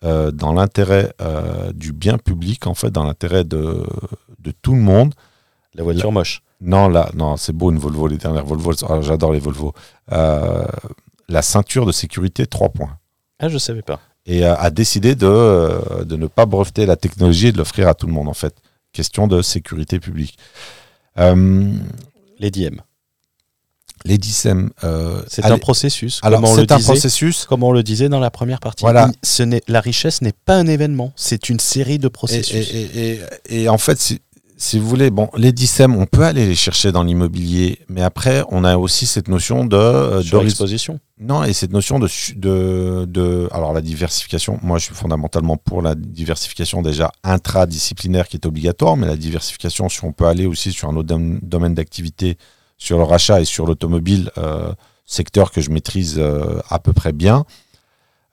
euh, dans l'intérêt euh, du bien public, en fait, dans l'intérêt de, de tout le monde. La voiture moche. Non, là, non, c'est beau une Volvo, les dernières Volvo. ah, J'adore les Volvo. Euh, la ceinture de sécurité 3 points. Ah, je savais pas. Et euh, a décidé de, euh, de ne pas breveter la technologie et de l'offrir à tout le monde, en fait. Question de sécurité publique. Euh, Les DM. les DICEM. euh, C'est un processus. alors, comme on le c'est un disait, processus. Comme on le disait dans la première partie. Voilà. Il- ce n'est- la richesse n'est pas un événement, c'est une série de processus. et- et- et- et en fait, si, vous voulez, bon, les DICEM, on peut aller les chercher dans l'immobilier, mais après, on a aussi cette notion de, euh. Non, et cette notion de, de, de. Alors, la diversification, moi, je suis fondamentalement pour la diversification déjà intradisciplinaire qui est obligatoire, mais la diversification, si on peut aller aussi sur un autre dom- domaine d'activité, sur le rachat et sur l'automobile, euh, secteur que je maîtrise euh, à peu près bien,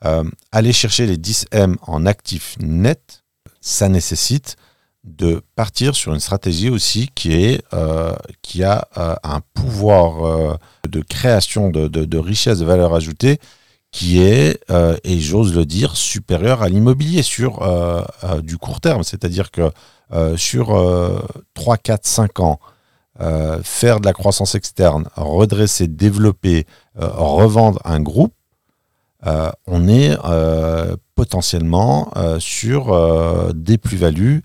euh, aller chercher les 10M en actifs nets, ça nécessite de partir sur une stratégie aussi qui est euh, qui a euh, un pouvoir euh, de création de, de, de richesse, de valeur ajoutée qui est, et j'ose le dire, supérieur à l'immobilier sur du court terme. C'est-à-dire que sur euh, 3, 4, 5 ans, faire de la croissance externe, redresser, développer, revendre un groupe, on est potentiellement sur des plus-values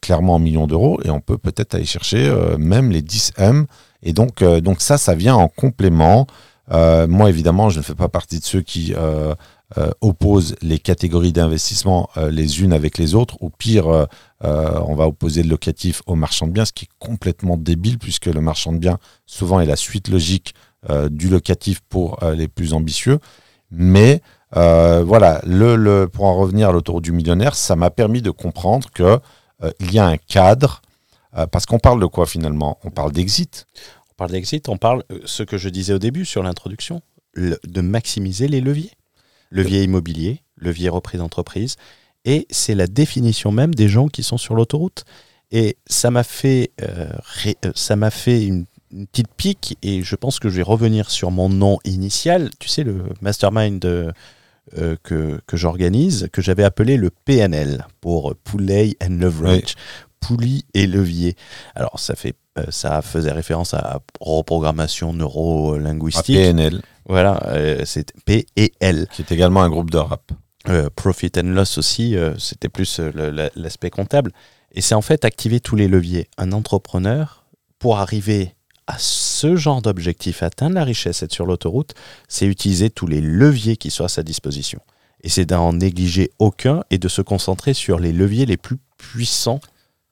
clairement en millions d'euros et on peut peut-être aller chercher euh, même les 10 M. Et donc, euh, donc ça, ça vient en complément. Euh, moi, évidemment, je ne fais pas partie de ceux qui euh, euh, opposent les catégories d'investissement euh, les unes avec les autres. Ou pire, euh, euh, on va opposer le locatif au marchand de biens, ce qui est complètement débile puisque le marchand de biens, souvent, est la suite logique euh, du locatif pour euh, les plus ambitieux. Mais euh, voilà, le, le, pour en revenir à l'autoroute du millionnaire, ça m'a permis de comprendre que euh, il y a un cadre, euh, parce qu'on parle de quoi finalement? On parle d'exit. On parle d'exit, on parle, euh, ce que je disais au début sur l'introduction, de maximiser les leviers. Levier immobilier, levier reprise d'entreprise, et c'est la définition même des gens qui sont sur l'autoroute. Et ça m'a fait, euh, euh, ça m'a fait une, une petite pique, et je pense que je vais revenir sur mon nom initial. Tu sais, le mastermind euh, euh, que, que j'organise, que j'avais appelé le PNL, pour Poulet and Leverage. Poulie et levier. Alors, ça, fait, euh, ça faisait référence à reprogrammation à neuro-linguistique. PNL, Voilà, euh, c'est P et L. qui est également un groupe de rap. Euh, profit and loss aussi, c'était plus l'aspect comptable. Et c'est en fait activer tous les leviers. Un entrepreneur, pour arriver à ce genre d'objectif, atteindre la richesse, être sur l'autoroute, c'est utiliser tous les leviers qui sont à sa disposition. Et c'est d'en négliger aucun et de se concentrer sur les leviers les plus puissants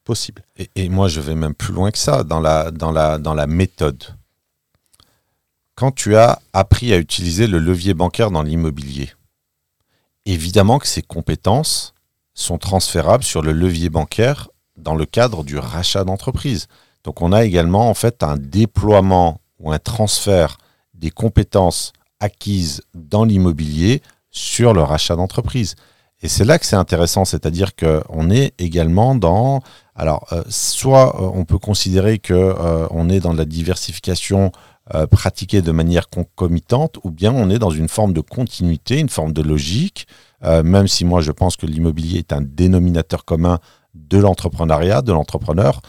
possibles. Et, moi, je vais même plus loin que ça dans la, dans la, dans la méthode. Quand tu as appris à utiliser le levier bancaire dans l'immobilier, évidemment que ces compétences sont transférables sur le levier bancaire dans le cadre du rachat d'entreprise. Donc on a également en fait un déploiement ou un transfert des compétences acquises dans l'immobilier sur le rachat d'entreprise. Et c'est là que c'est intéressant, c'est-à-dire qu'on est également dans... Alors, euh, soit euh, on peut considérer que euh, est dans la diversification pratiquée de manière concomitante, ou bien on est dans une forme de continuité, une forme de logique, même si moi je pense que l'immobilier est un dénominateur commun de l'entrepreneuriat, de l'entrepreneur.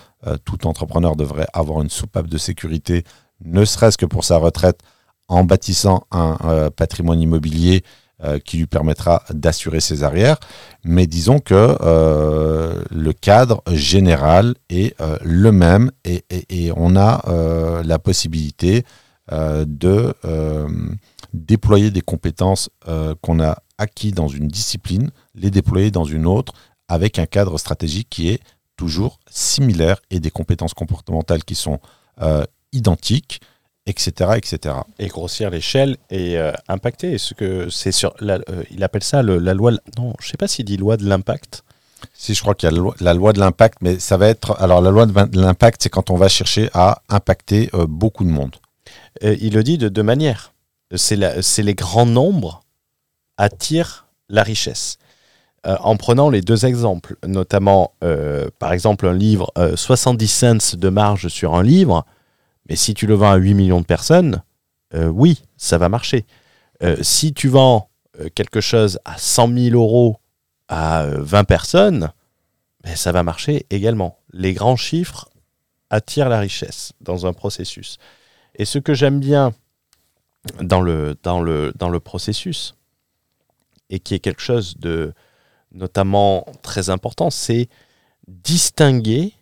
tout entrepreneur devrait avoir une soupape de sécurité, ne serait-ce que pour sa retraite, en bâtissant un patrimoine immobilier euh, qui lui permettra d'assurer ses arrières. Mais disons que euh, le cadre général est euh, le même et, on a la possibilité de déployer des compétences qu'on a acquis dans une discipline, les déployer dans une autre avec un cadre stratégique qui est toujours similaire et des compétences comportementales qui sont identiques etc., etc. Et grossir l'échelle et euh, impacter. Ce que c'est sur, euh, il appelle ça la loi. Non, je sais pas s'il dit loi de l'impact. Si, je crois qu'il y a la loi, de l'impact, mais ça va être. Alors, la loi de l'impact, c'est quand on va chercher à impacter euh, beaucoup de monde. il le dit de deux manières. C'est les grands nombres attirent la richesse. En prenant les deux exemples, notamment, par exemple, un livre, 70 cents de marge sur un livre, mais si tu le vends à 8 millions de personnes, euh, oui, ça va marcher. Euh, si tu vends euh, quelque chose à 100 000 euros à 20 personnes, ben, ça va marcher également. Les grands chiffres attirent la richesse dans un processus. Et ce que j'aime bien dans le processus, et qui est quelque chose de notamment très important, c'est distinguer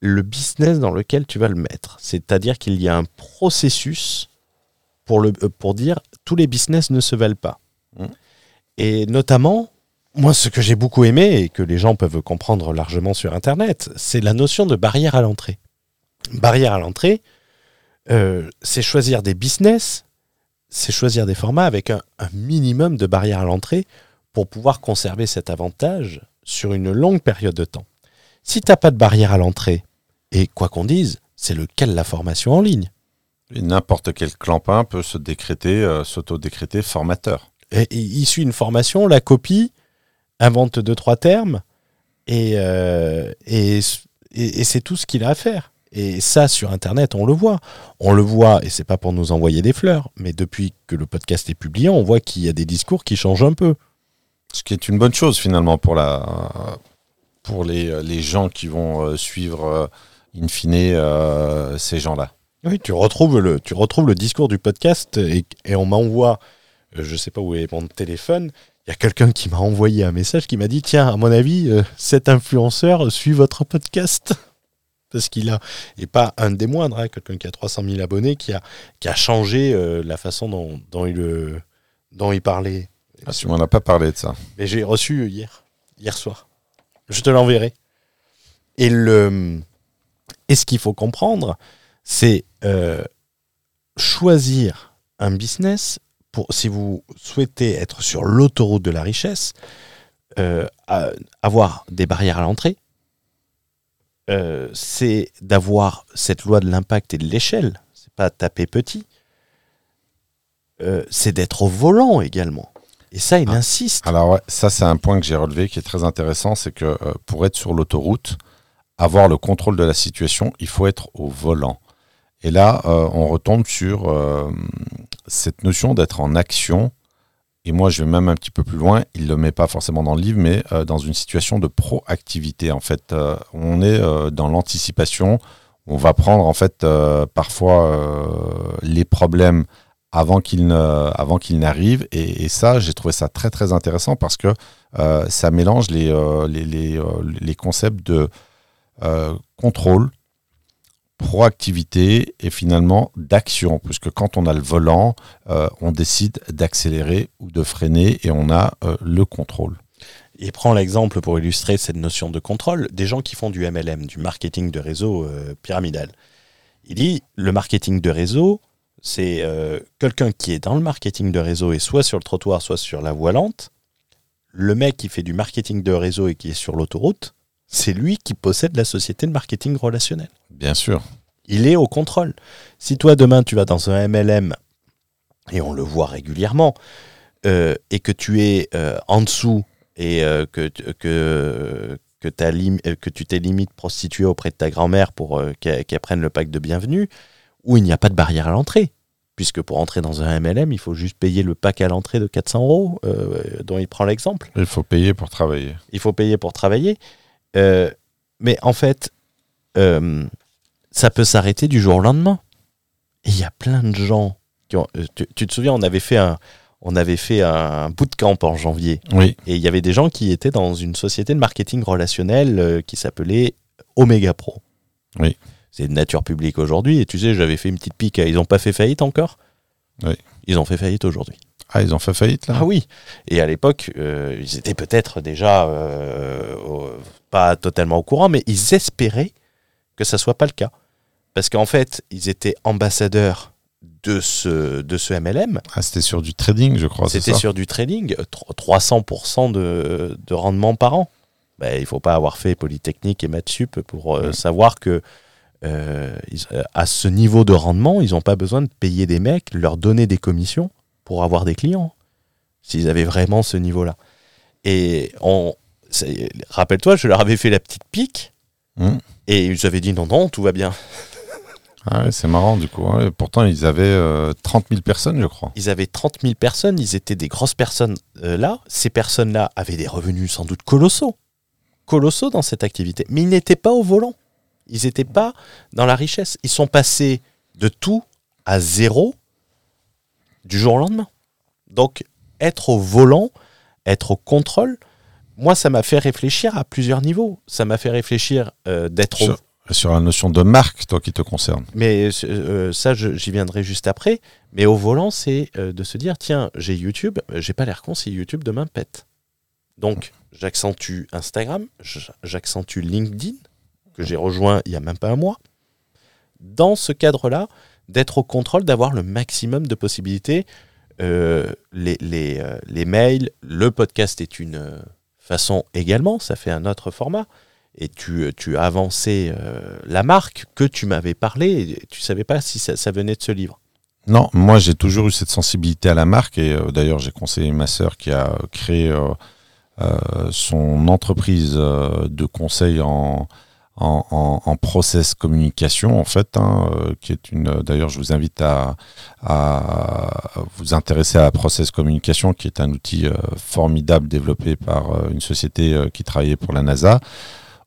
le business dans lequel tu vas le mettre. C'est-à-dire qu'il y a un processus pour, le, euh, pour dire tous les business ne se valent pas. Mmh. Et notamment, moi, ce que j'ai beaucoup aimé et que les gens peuvent comprendre largement sur Internet, c'est la notion de barrière à l'entrée. Barrière à l'entrée, euh, c'est choisir des business, c'est choisir des formats avec un, un minimum de barrière à l'entrée pour pouvoir conserver cet avantage sur une longue période de temps. Si tu n'as pas de barrière à l'entrée, et quoi qu'on dise, c'est le cas de la formation en ligne? N'importe quel clampin peut se décréter, euh, s'auto-décréter formateur. Et, il suit une formation, la copie, invente deux, trois termes, et, euh, et, et c'est tout ce qu'il a à faire. Et ça, sur Internet, on le voit. On le voit, et c'est pas pour nous envoyer des fleurs, mais depuis que le podcast est publié, on voit qu'il y a des discours qui changent un peu. Ce qui est une bonne chose finalement pour, la, pour les, les gens qui vont euh, suivre in fine, euh, ces gens-là. Oui, tu retrouves le, tu retrouves le discours du podcast et, on m'envoie, euh, je ne sais pas où est mon téléphone, il y a quelqu'un qui m'a envoyé un message qui m'a dit Tiens, à mon avis, euh, cet influenceur suit votre podcast. Parce qu'il a, et pas un des moindres, hein, quelqu'un qui a 300 000 abonnés, qui a, qui a changé la façon dont, dont, il, dont il parlait. Ah, tu pas parlé de ça. Mais j'ai reçu hier, hier soir. Je te l'enverrai. Et le, et ce qu'il faut comprendre, c'est euh, choisir un business pour, si vous souhaitez être sur l'autoroute de la richesse, euh, avoir des barrières à l'entrée, euh, c'est d'avoir cette loi de l'impact et de l'échelle. C'est pas taper petit. c'est d'être au volant également. Et ça, il ah. insiste. Alors ça c'est un point que j'ai relevé qui est très intéressant, c'est que pour être sur l'autoroute, avoir le contrôle de la situation, il faut être au volant. Et là, euh, on retombe sur euh, cette notion d'être en action. Et moi, je vais même un petit peu plus loin. Il ne le met pas forcément dans le livre, mais euh, dans une situation de proactivité. En fait, on est dans l'anticipation. On va prendre en fait parfois les problèmes avant qu'ils avant n'arrivent. Et, ça, j'ai trouvé ça très très intéressant parce que ça mélange les, les, les, les concepts de euh, contrôle, proactivité et finalement d'action, puisque quand on a le volant, euh, on décide d'accélérer ou de freiner et on a euh, le contrôle. Il prend l'exemple pour illustrer cette notion de contrôle des gens qui font du MLM, du marketing de réseau pyramidal. Il dit le marketing de réseau, c'est quelqu'un qui est dans le marketing de réseau et soit sur le trottoir, soit sur la voie lente. Le mec qui fait du marketing de réseau et qui est sur l'autoroute, c'est lui qui possède la société de marketing relationnel. Bien sûr. Il est au contrôle. Si toi, demain, tu vas dans un MLM, et on le voit régulièrement, euh, et que tu es euh, en dessous et euh, que, que, que, euh, tu t'es limite prostitué auprès de ta grand-mère pour euh, qu'elle qu'elle prenne le pack de bienvenue, où il n'y a pas de barrière à l'entrée. Puisque pour entrer dans un MLM, il faut juste payer le pack à l'entrée de 400 euros, euh, dont il prend l'exemple. Il faut payer pour travailler. Il faut payer pour travailler. Euh, mais en fait, euh, ça peut s'arrêter du jour au lendemain. Et il y a plein de gens qui ont. Tu, tu te souviens, on avait fait un, on avait fait un bootcamp en janvier. Oui, Et il y avait des gens qui étaient dans une société de marketing relationnel qui s'appelait Omega Pro. Oui. C'est de nature publique aujourd'hui. Et tu sais, j'avais fait une petite pique. Ils n'ont pas fait faillite encore? Oui. Ils ont fait faillite aujourd'hui. ah ils ont fait faillite là? Ah oui. Et à l'époque, euh, ils étaient peut-être déjà euh, au- pas totalement au courant, mais ils espéraient que ça soit pas le cas. Parce qu'en fait, ils étaient ambassadeurs de ce, de ce MLM. Ah, c'était sur du trading, je crois. C'était sur du trading, euh, tro- 300% de, de rendement par an. Ben, il faut pas avoir fait Polytechnique et Maths Sup pour euh, Ouais. savoir que euh, ils- euh, à ce niveau de rendement, ils n'ont pas besoin de payer des mecs, leur donner des commissions pour avoir des clients. S'ils avaient vraiment ce niveau-là. Et on, rappelle-toi, je leur avais fait la petite pique Hum. et ils avaient dit non, non, tout va bien. *laughs* Ah ouais, c'est marrant du coup. hein. Pourtant, ils avaient euh, 30 000 personnes, je crois. Ils avaient 30 000 personnes, ils étaient des grosses personnes euh, là. Ces personnes-là avaient des revenus sans doute colossaux. Colossaux dans cette activité. Mais ils n'étaient pas au volant. Ils n'étaient pas dans la richesse. Ils sont passés de tout à zéro du jour au lendemain. Donc, être au volant, être au contrôle, moi, ça m'a fait réfléchir à plusieurs niveaux. Ça m'a fait réfléchir euh, d'être au Sur, la notion de marque, toi qui te concerne. mais euh, ça, je- j'y viendrai juste après. Mais au volant, c'est euh, de se dire tiens, j'ai YouTube, euh, j'ai pas l'air con si YouTube demain pète. Donc, j'accentue Instagram, j'accentue LinkedIn, que j'ai rejoint il y a même pas un mois. Dans ce cadre-là, d'être au contrôle, d'avoir le maximum de possibilités. Euh, euh, les mails, le podcast est une euh, façon également, ça fait un autre format et tu, tu as avancé la marque que tu m'avais parlé, et tu savais pas si ça, ça venait de ce livre. Non, moi j'ai toujours eu cette sensibilité à la marque et d'ailleurs j'ai conseillé ma sœur qui a créé son entreprise de conseil en, en, en- en process communication en fait, hein, euh, qui est une. D'ailleurs, je vous invite à, à vous intéresser à process communication, qui est un outil euh, formidable développé par euh, une société euh, qui travaillait pour la NASA.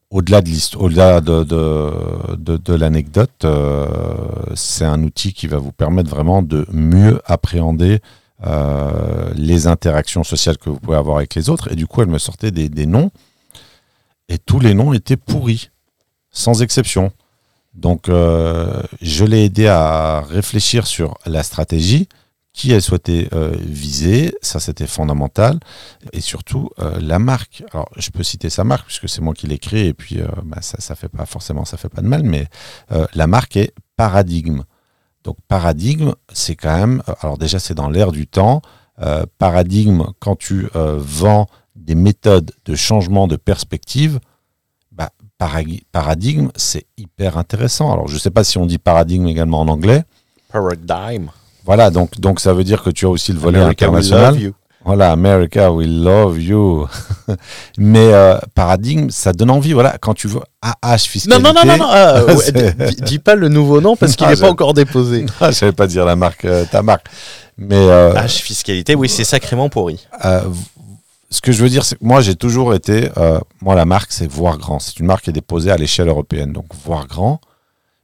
Au-delà de au-delà de, de, de, de l'anecdote, euh, c'est un outil qui va vous permettre vraiment de mieux appréhender euh, les interactions sociales que vous pouvez avoir avec les autres. Et du coup, elle me sortait des, des noms, et tous les noms étaient pourris, sans exception. Donc, euh, je l'ai aidé à réfléchir sur la stratégie, qui elle souhaitait euh, viser, ça c'était fondamental, et surtout euh, la marque. Alors, je peux citer sa marque puisque c'est moi qui l'ai créée, et puis bah, ça, ça fait pas forcément, ça fait pas de mal, mais la marque est Paradigme. Donc, Paradigme, c'est quand même, alors déjà c'est dans l'air du temps. Paradigme, quand tu vends des méthodes de changement de perspective, paradigme, c'est hyper intéressant. Alors, je ne sais pas si on dit paradigme également en anglais. Paradigm. Voilà, donc, donc ça veut dire que tu as aussi le volet America, international. love you. Voilà, America, we love you. *laughs* Mais euh, paradigme, ça donne envie. Voilà, quand tu veux AH fiscalité. non, non, non, non ah, *laughs* ouais, C'est- dis, pas le nouveau nom parce *laughs* qu'il n'est pas je- encore déposé. Ah, je savais pas dire la marque, euh, ta marque. Mais euh, H fiscalité, oui, c'est sacrément pourri. Ce que je veux dire, c'est que moi, j'ai toujours été. euh, moi, la marque, c'est voir grand. C'est une marque qui est déposée à l'échelle européenne. Donc, voir grand,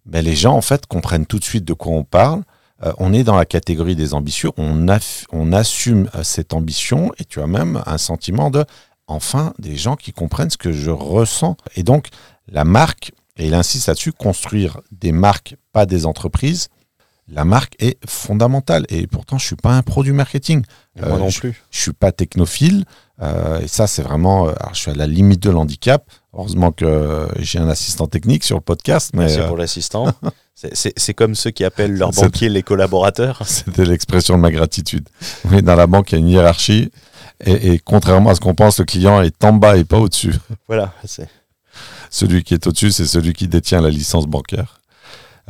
ben, les gens, en fait, comprennent tout de suite de quoi on parle. Euh, on est dans la catégorie des ambitieux. On, on assume euh, cette ambition et tu as même un sentiment de. Enfin, des gens qui comprennent ce que je ressens. Et donc, la marque, et il insiste là-dessus, construire des marques, pas des entreprises. La marque est fondamentale. Et pourtant, je suis pas un pro du marketing. Moi Euh, non je- plus. je suis pas technophile euh, et ça c'est vraiment euh, alors, je suis à la limite de l'handicap heureusement que euh, j'ai un assistant technique sur le podcast mais Merci euh, pour l'assistant. *laughs* C'est- comme ceux qui appellent leurs *laughs* banquiers les collaborateurs. *laughs* c'était l'expression de ma gratitude oui dans la banque il y a une hiérarchie et, et contrairement à ce qu'on pense le client est en bas et pas au-dessus Voilà, c'est celui qui est au-dessus c'est celui qui détient la licence bancaire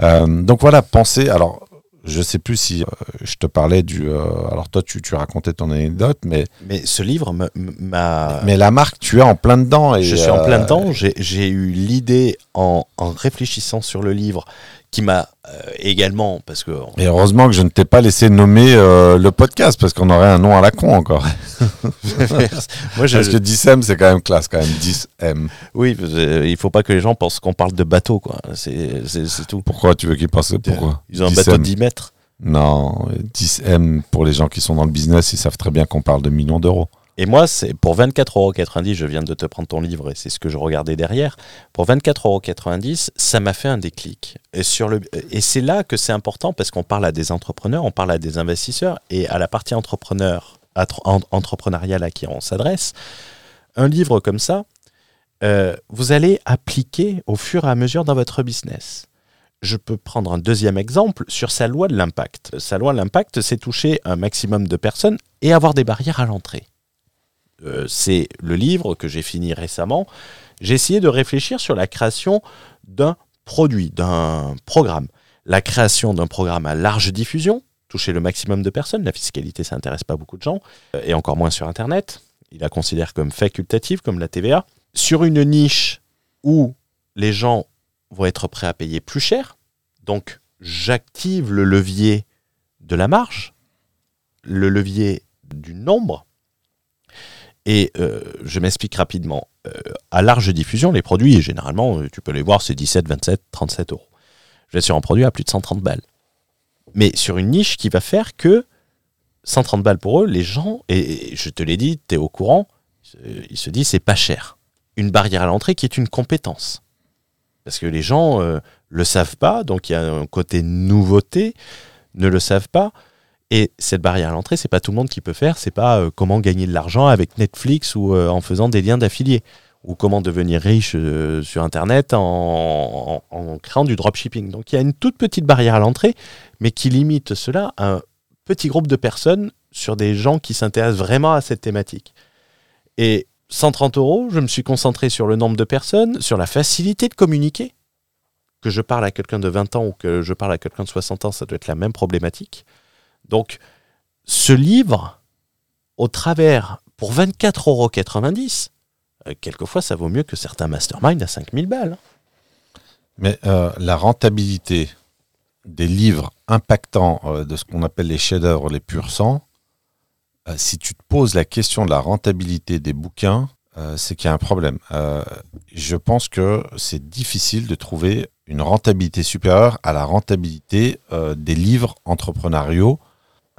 Euh, donc voilà pensez alors je sais plus si euh, je te parlais du. euh, alors toi, tu, tu racontais ton anecdote, mais Mais ce livre me- m'a. mais la marque, tu es en plein dedans. Et, je suis en euh, plein dedans. J'ai j'ai eu l'idée en, en réfléchissant sur le livre qui m'a euh, également, parce que Et heureusement que je ne t'ai pas laissé nommer euh, le podcast parce qu'on aurait un nom à la con encore. *laughs* moi, je, Parce que 10M, c'est quand même classe, quand même. 10M. oui, euh, il faut pas que les gens pensent qu'on parle de bateau, quoi. C'est tout. Pourquoi tu veux qu'ils pensent Pourquoi Ils ont un 10M. bateau de 10 mètres. Non, 10M, pour les gens qui sont dans le business, ils savent très bien qu'on parle de millions d'euros. Et moi, c'est pour 24,90€, je viens de te prendre ton livre et c'est ce que je regardais derrière. Pour 24,90€, ça m'a fait un déclic. Et, le, et c'est là que c'est important parce qu'on parle à des entrepreneurs, on parle à des investisseurs et à la partie entrepreneur, en- entrepreneuriale à qui on s'adresse. Un livre comme ça, euh, vous allez appliquer au fur et à mesure dans votre business. Je peux prendre un deuxième exemple sur sa loi de l'impact. Sa loi de l'impact, c'est toucher un maximum de personnes et avoir des barrières à l'entrée. Euh, c'est le livre que j'ai fini récemment. J'ai essayé de réfléchir sur la création d'un produit, d'un programme. La création d'un programme à large diffusion, toucher le maximum de personnes. La fiscalité, ça n'intéresse pas beaucoup de gens, euh, et encore moins sur Internet. Il la considère comme facultative, comme la TVA. Sur une niche où les gens vont être prêts à payer plus cher, donc j'active le levier de la marge, le levier du nombre, et euh, je m'explique rapidement. Euh, à large diffusion, les produits, généralement, euh, tu peux les voir, c'est 17, 27, 37 euros. Je vais sur un produit à plus de 130 balles. Mais sur une niche qui va faire que 130 balles pour eux, les gens, et, je te l'ai dit, tu es au courant, ils se disent c'est pas cher. Une barrière à l'entrée qui est une compétence. Parce que les gens euh, le savent pas, donc il y a un côté nouveauté, ne le savent pas. Et cette barrière à l'entrée, c'est pas tout le monde qui peut faire. C'est pas euh, comment gagner de l'argent avec Netflix ou euh, en faisant des liens d'affiliés ou comment devenir riche euh, sur Internet en, en- en créant du dropshipping. Donc il y a une toute petite barrière à l'entrée, mais qui limite cela à un petit groupe de personnes sur des gens qui s'intéressent vraiment à cette thématique. Et 130 euros, je me suis concentré sur le nombre de personnes, sur la facilité de communiquer. Que je parle à quelqu'un de 20 ans ou que je parle à quelqu'un de 60 ans, ça doit être la même problématique. Donc, ce livre, au travers, pour 24,90 euros, euh, quelquefois, ça vaut mieux que certains masterminds à 5000 balles. Mais euh, la rentabilité des livres impactants euh, de ce qu'on appelle les chefs-d'œuvre, les purs sang, si tu te poses la question de la rentabilité des bouquins, c'est qu'il y a un problème. Je pense que c'est difficile de trouver une rentabilité supérieure à la rentabilité des livres entrepreneuriaux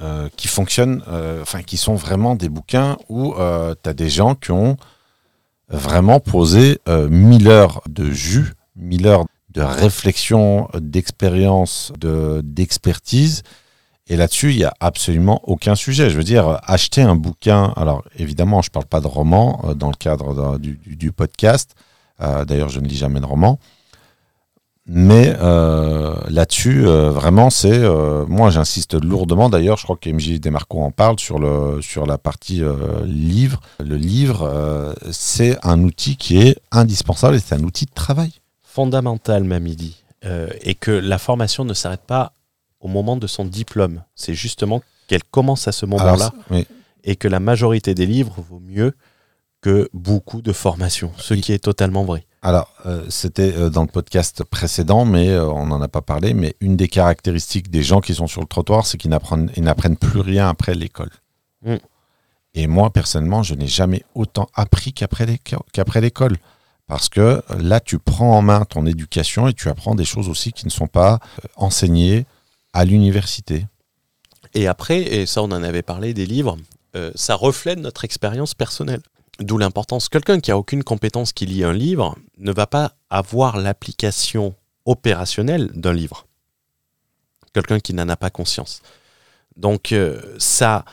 euh, qui fonctionnent, euh, enfin qui sont vraiment des bouquins où tu as des gens qui ont vraiment posé euh, 1000 heures de jus, 1000 heures de réflexion, d'expérience, de d'expertise. Et là-dessus, il n'y a absolument aucun sujet. Je veux dire, euh, acheter un bouquin, alors évidemment, je ne parle pas de roman euh, dans le cadre du, du- podcast. Euh, D'ailleurs, je ne lis jamais de roman. Mais euh, là-dessus, euh, vraiment, c'est. euh, moi, j'insiste lourdement. D'ailleurs, je crois que MJ Desmarco en parle sur, le, sur la partie livre. Le livre, c'est un outil qui est indispensable et c'est un outil de travail. Fondamental, Mamidi. Et que la formation ne s'arrête pas au moment de son diplôme. C'est justement qu'elle commence à ce moment-là. Oui. et que la majorité des livres vaut mieux que beaucoup de formations, ce qui est totalement vrai. Alors, euh, c'était euh, dans le podcast précédent, mais euh, on n'en a pas parlé. Mais une des caractéristiques des gens qui sont sur le trottoir, c'est qu'ils n'apprennent, plus rien après l'école. Mm. Et moi, personnellement, je n'ai jamais autant appris qu'après, l'éco- qu'après l'école. Parce que là, tu prends en main ton éducation et tu apprends des choses aussi qui ne sont pas enseignées à l'université. Et après, et ça on en avait parlé des livres, ça reflète notre expérience personnelle. D'où l'importance. Quelqu'un qui a aucune compétence qui lit un livre ne va pas avoir l'application opérationnelle d'un livre. Quelqu'un qui n'en a pas conscience. Donc euh, ça,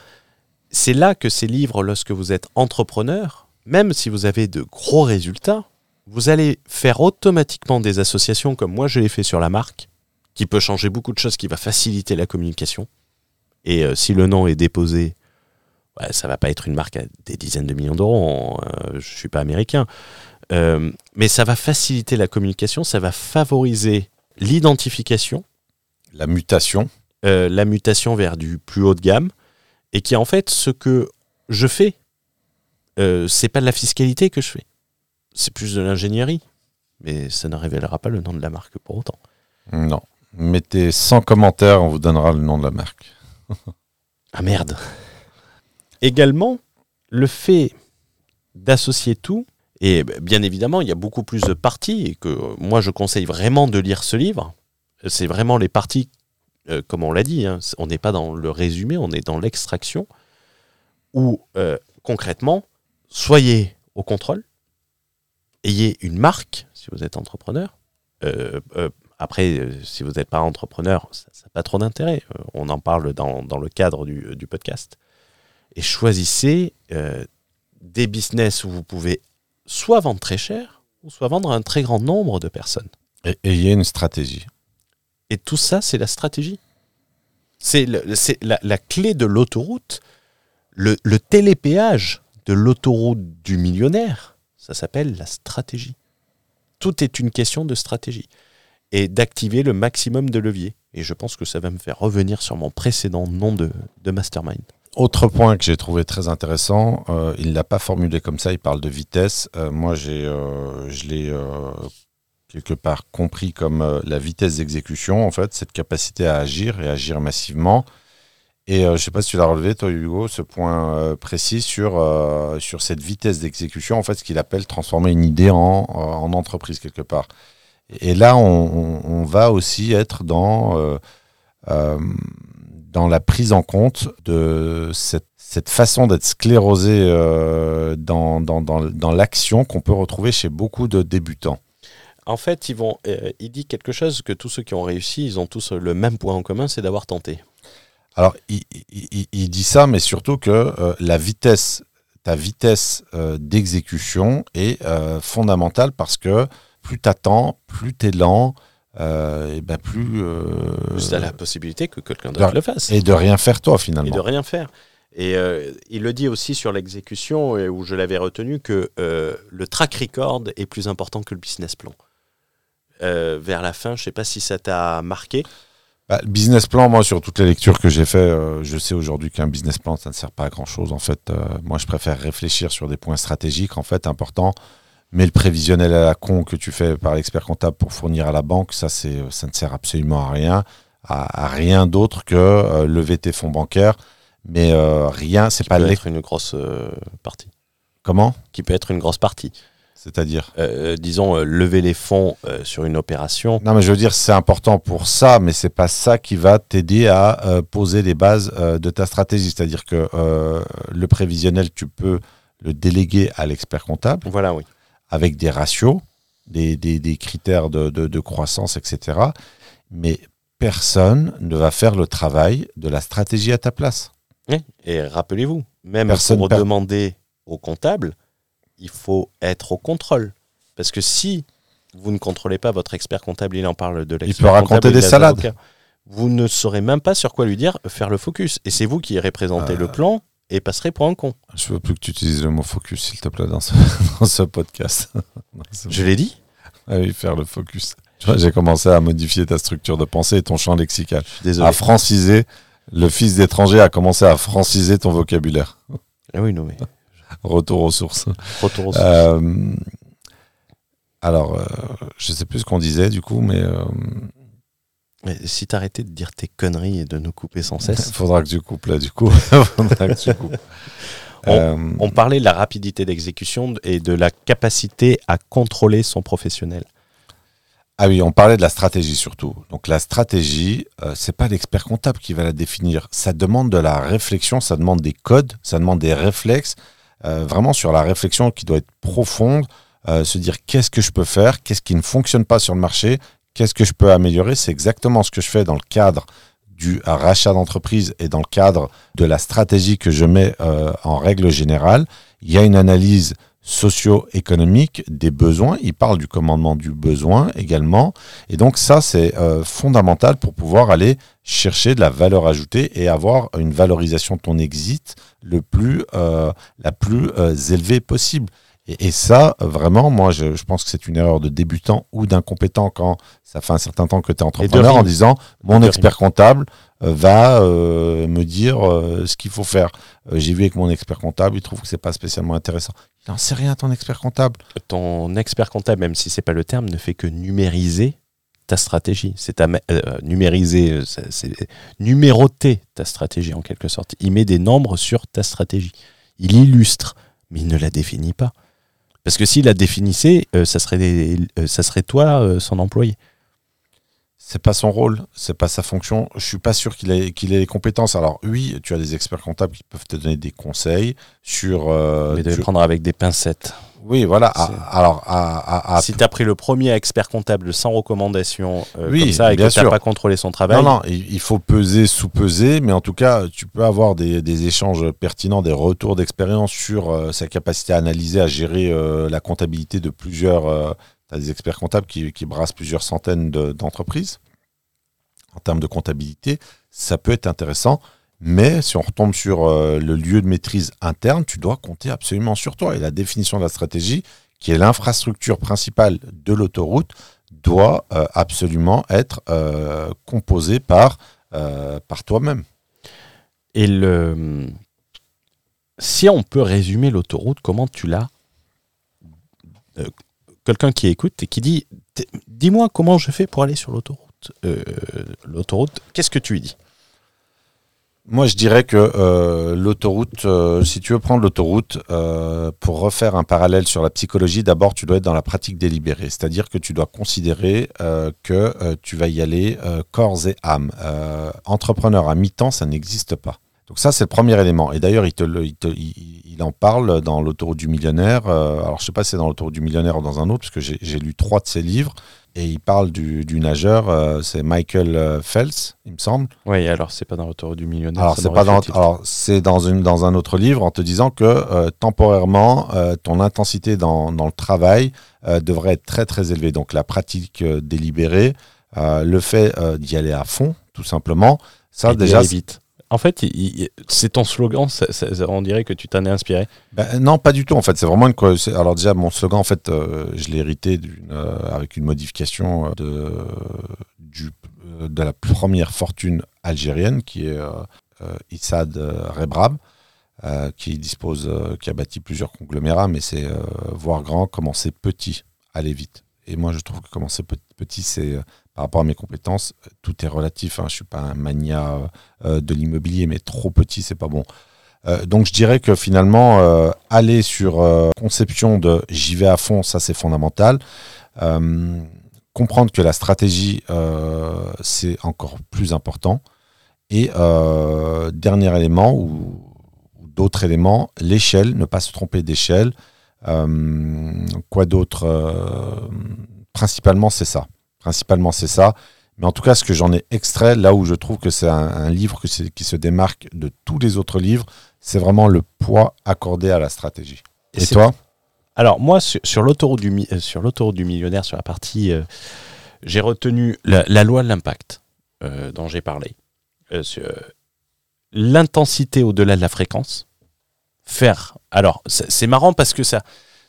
c'est là que ces livres, lorsque vous êtes entrepreneur, même si vous avez de gros résultats, vous allez faire automatiquement des associations comme moi je l'ai fait sur la marque, qui peut changer beaucoup de choses, qui va faciliter la communication. Et euh, si le nom est déposé, ouais, ça va pas être une marque à des dizaines de millions d'euros. euh, je suis pas américain, Euh, mais ça va faciliter la communication, ça va favoriser l'identification, La mutation, euh, la mutation vers du plus haut de gamme, et qui en fait ce que je fais, c'est pas de la fiscalité que je fais, c'est plus de l'ingénierie, mais ça ne révélera pas le nom de la marque pour autant. Non. Mettez 100 commentaires, on vous donnera le nom de la marque. Ah merde. Également, le fait d'associer tout, et bien évidemment, il y a beaucoup plus de parties, et que moi je conseille vraiment de lire ce livre. C'est vraiment les parties, euh, comme on l'a dit, hein, on n'est pas dans le résumé, on est dans l'extraction, où euh, concrètement, soyez au contrôle, ayez une marque, si vous êtes entrepreneur. Euh, euh, après, euh, si vous n'êtes pas entrepreneur, ça n'a pas trop d'intérêt. Euh, on en parle dans, dans le cadre du, du podcast. Et choisissez euh, des business où vous pouvez soit vendre très cher, ou soit vendre à un très grand nombre de personnes. Et ayez une stratégie. Et tout ça, c'est la stratégie. C'est la, la clé de l'autoroute, le, le télépéage de l'autoroute du millionnaire. Ça s'appelle la stratégie. Tout est une question de stratégie. Et d'activer le maximum de leviers. Et je pense que ça va me faire revenir sur mon précédent nom de, de mastermind. Autre point que j'ai trouvé très intéressant, euh, il ne l'a pas formulé comme ça, il parle de vitesse. Euh, moi, j'ai, euh, je l'ai euh, quelque part compris comme euh, la vitesse d'exécution, en fait, cette capacité à agir et agir massivement. Et euh, je ne sais pas si tu l'as relevé, toi, Hugo, ce point précis sur, sur cette vitesse d'exécution, en fait, ce qu'il appelle transformer une idée en, en entreprise, quelque part. Et là, on, on- va aussi être dans... euh, dans la prise en compte de cette, cette façon d'être sclérosé euh, dans, dans, dans, dans l'action qu'on peut retrouver chez beaucoup de débutants. En fait, ils vont, euh, il dit quelque chose que tous ceux qui ont réussi, ils ont tous le même point en commun, c'est d'avoir tenté. Alors, il, il- il- il dit ça, mais surtout que euh, la vitesse, ta vitesse d'exécution est fondamentale parce que plus tu attends, plus tu es lent, euh, et ben plus. euh, Plus t'as la possibilité que quelqu'un d'autre le fasse. et de rien faire toi et finalement. de rien faire. Et euh, il le dit aussi sur l'exécution, où je l'avais retenu, que le track record est plus important que le business plan. Vers la fin, je sais pas si ça t'a marqué. Bah, le business plan, moi, sur toutes les lectures que j'ai fait, euh, je sais aujourd'hui qu'un business plan, ça ne sert pas à grand chose. En fait, euh, moi, je préfère réfléchir sur des points stratégiques, en fait, importants. Mais le prévisionnel à la con que tu fais par l'expert comptable pour fournir à la banque, ça, c'est, ça ne sert absolument à rien, à, à rien d'autre que euh, lever tes fonds bancaires. Mais euh, rien, c'est Qui pas peut les... être une grosse euh, partie. Comment? Qui peut être une grosse partie. C'est-à-dire? Euh, disons, euh, lever les fonds euh, sur une opération. Non, mais je veux dire, c'est important pour ça, mais c'est pas ça qui va t'aider à euh, poser les bases euh, de ta stratégie. C'est-à-dire que euh, le prévisionnel, tu peux le déléguer à l'expert comptable Voilà, oui. Avec des ratios, des, des- des critères de, de- de croissance, etc. Mais personne ne va faire le travail de la stratégie à ta place. Et rappelez-vous, même Personne pour per- demander au comptable, il faut être au contrôle. Parce que si vous ne contrôlez pas votre expert comptable, il en parle de l'expert peut raconter des de salades. Vous ne saurez même pas sur quoi lui dire faire le focus. Et c'est vous qui irez présenter Euh. le plan et passerez pour un con. Je veux plus que tu utilises le mot focus, s'il te plaît, dans ce, *laughs* dans ce podcast. *laughs* Non. Je l'ai dit Ah oui, faire le focus. J'ai commencé à modifier ta structure de pensée et ton champ lexical. Désolé. à franciser. Le fils d'étranger a commencé à franciser ton vocabulaire. Ah oui, non, mais *laughs* Retour aux sources. retour au Euh, alors, euh, je sais plus ce qu'on disait du coup, mais euh, Mais Si t'arrêtais de dire tes conneries et de nous couper sans il cesse. *laughs* faudra que tu coupes là du coup. *laughs* faudra que tu coupes. Euh, On parlait de la rapidité d'exécution et de la capacité à contrôler son professionnel. Ah oui, on parlait de la stratégie surtout. Donc la stratégie, euh, c'est pas l'expert comptable qui va la définir. Ça demande de la réflexion, ça demande des codes, ça demande des réflexes, euh, vraiment sur la réflexion qui doit être profonde, euh, se dire qu'est-ce que je peux faire, qu'est-ce qui ne fonctionne pas sur le marché, qu'est-ce que je peux améliorer? C'est exactement ce que je fais dans le cadre du rachat d'entreprise et dans le cadre de la stratégie que je mets euh, en règle générale. Il y a une analyse socio-économique des besoins. Il parle du commandement du besoin également. Et donc ça, c'est euh, fondamental pour pouvoir aller chercher de la valeur ajoutée et avoir une valorisation de ton exit le plus, euh, la plus euh, élevée possible. Et, et ça, vraiment, moi, je, je pense que c'est une erreur de débutant ou d'incompétent quand ça fait un certain temps que tu es entrepreneur en disant mon expert comptable euh, va euh, me dire euh, ce qu'il faut faire. Euh, J'ai vu avec mon expert comptable, il trouve que c'est pas spécialement intéressant. Il n'en sait rien, ton expert comptable. Ton expert comptable, même si c'est pas le terme, ne fait que numériser ta stratégie. C'est ta numériser, c'est numéroter ta stratégie en quelque sorte. Il met des nombres sur ta stratégie. Il illustre, mais il ne la définit pas. Parce que s'il la définissait, euh, ça, serait des- euh, ça serait toi euh, son employé. C'est pas son rôle, c'est pas sa fonction. Je suis pas sûr qu'il ait, qu'il ait les compétences. Alors oui, tu as des experts comptables qui peuvent te donner des conseils sur. euh, mais de les prendre avec des pincettes. Oui, voilà. à- C'est- alors à, à- à- si tu as pris le premier expert comptable sans recommandation euh, Oui, comme ça et bien que tu n'as pas contrôlé son travail, Non, non, il il faut peser, sous-peser, mais en tout cas, tu peux avoir des, des échanges pertinents, des retours d'expérience sur euh, sa capacité à analyser, à gérer euh, la comptabilité de plusieurs. tu as des experts comptables qui, qui brassent plusieurs centaines de- d'entreprises. En termes de comptabilité, ça peut être intéressant. Mais si on retombe sur euh, le lieu de maîtrise interne, tu dois compter absolument sur toi. Et la définition de la stratégie, qui est l'infrastructure principale de l'autoroute, doit euh, absolument être euh, composée par, par toi-même. Et le... si on peut résumer l'autoroute, comment tu l'as Quelqu'un qui écoute et qui dit Dis-moi comment je fais pour aller sur l'autoroute. Euh, l'autoroute, qu'est-ce que tu lui dis? Moi, je dirais que euh, l'autoroute, euh, si tu veux prendre l'autoroute, pour refaire un parallèle sur la psychologie, d'abord, tu dois être dans la pratique délibérée. C'est-à-dire que tu dois considérer que tu vas y aller corps et âme. Entrepreneur à mi-temps, ça n'existe pas. Donc ça, c'est le premier élément. Et d'ailleurs, il, en parle dans l'autoroute du millionnaire. Euh, alors, je sais pas si c'est dans l'autoroute du millionnaire ou dans un autre, parce que j'ai lu trois de ses livres. Et il parle du, du nageur, euh, c'est Michael euh, Phelps, il me semble. Oui, alors c'est pas dans l'autoroute du millionnaire. Alors c'est pas dans, alors c'est dans une dans un autre livre en te disant que euh, temporairement euh, ton intensité dans, dans le travail devrait être très très élevée. Donc la pratique délibérée, le fait d'y aller à fond, tout simplement, ça Et déjà. vite. En fait, c'est ton slogan, on dirait que tu t'en es inspiré. Ben, non, pas du tout. En fait, c'est vraiment une. Alors déjà, mon slogan, en fait, euh, je l'ai hérité euh, avec une modification euh, de la première fortune algérienne, qui est Issad Rebrab, qui dispose, qui a bâti plusieurs conglomérats, mais c'est voir grand, commencer petit, aller vite. Et moi, je trouve que commencer pe- petit, c'est par rapport à mes compétences, euh, tout est relatif. Hein. Je suis pas un mania euh, de l'immobilier, mais trop petit, c'est pas bon. Euh, donc je dirais que finalement, euh, aller sur euh, conception de j'y vais à fond, ça c'est fondamental. Euh, comprendre que la stratégie, euh, c'est encore plus important. Et euh, dernier élément, ou, d'autres éléments, l'échelle, ne pas se tromper d'échelle. Euh, quoi d'autre Euh, Principalement, c'est ça. Principalement, c'est ça. Mais en tout cas, ce que j'en ai extrait, là où je trouve que c'est un, un livre que qui se démarque de tous les autres livres, c'est vraiment le poids accordé à la stratégie. Et, toi? Alors moi, sur, sur l'autoroute du, euh, sur l'autoroute du millionnaire, sur la partie, euh, j'ai retenu la, la loi de l'impact euh, dont j'ai parlé. L'intensité au-delà de la fréquence. Faire. Alors, c'est marrant parce que ça,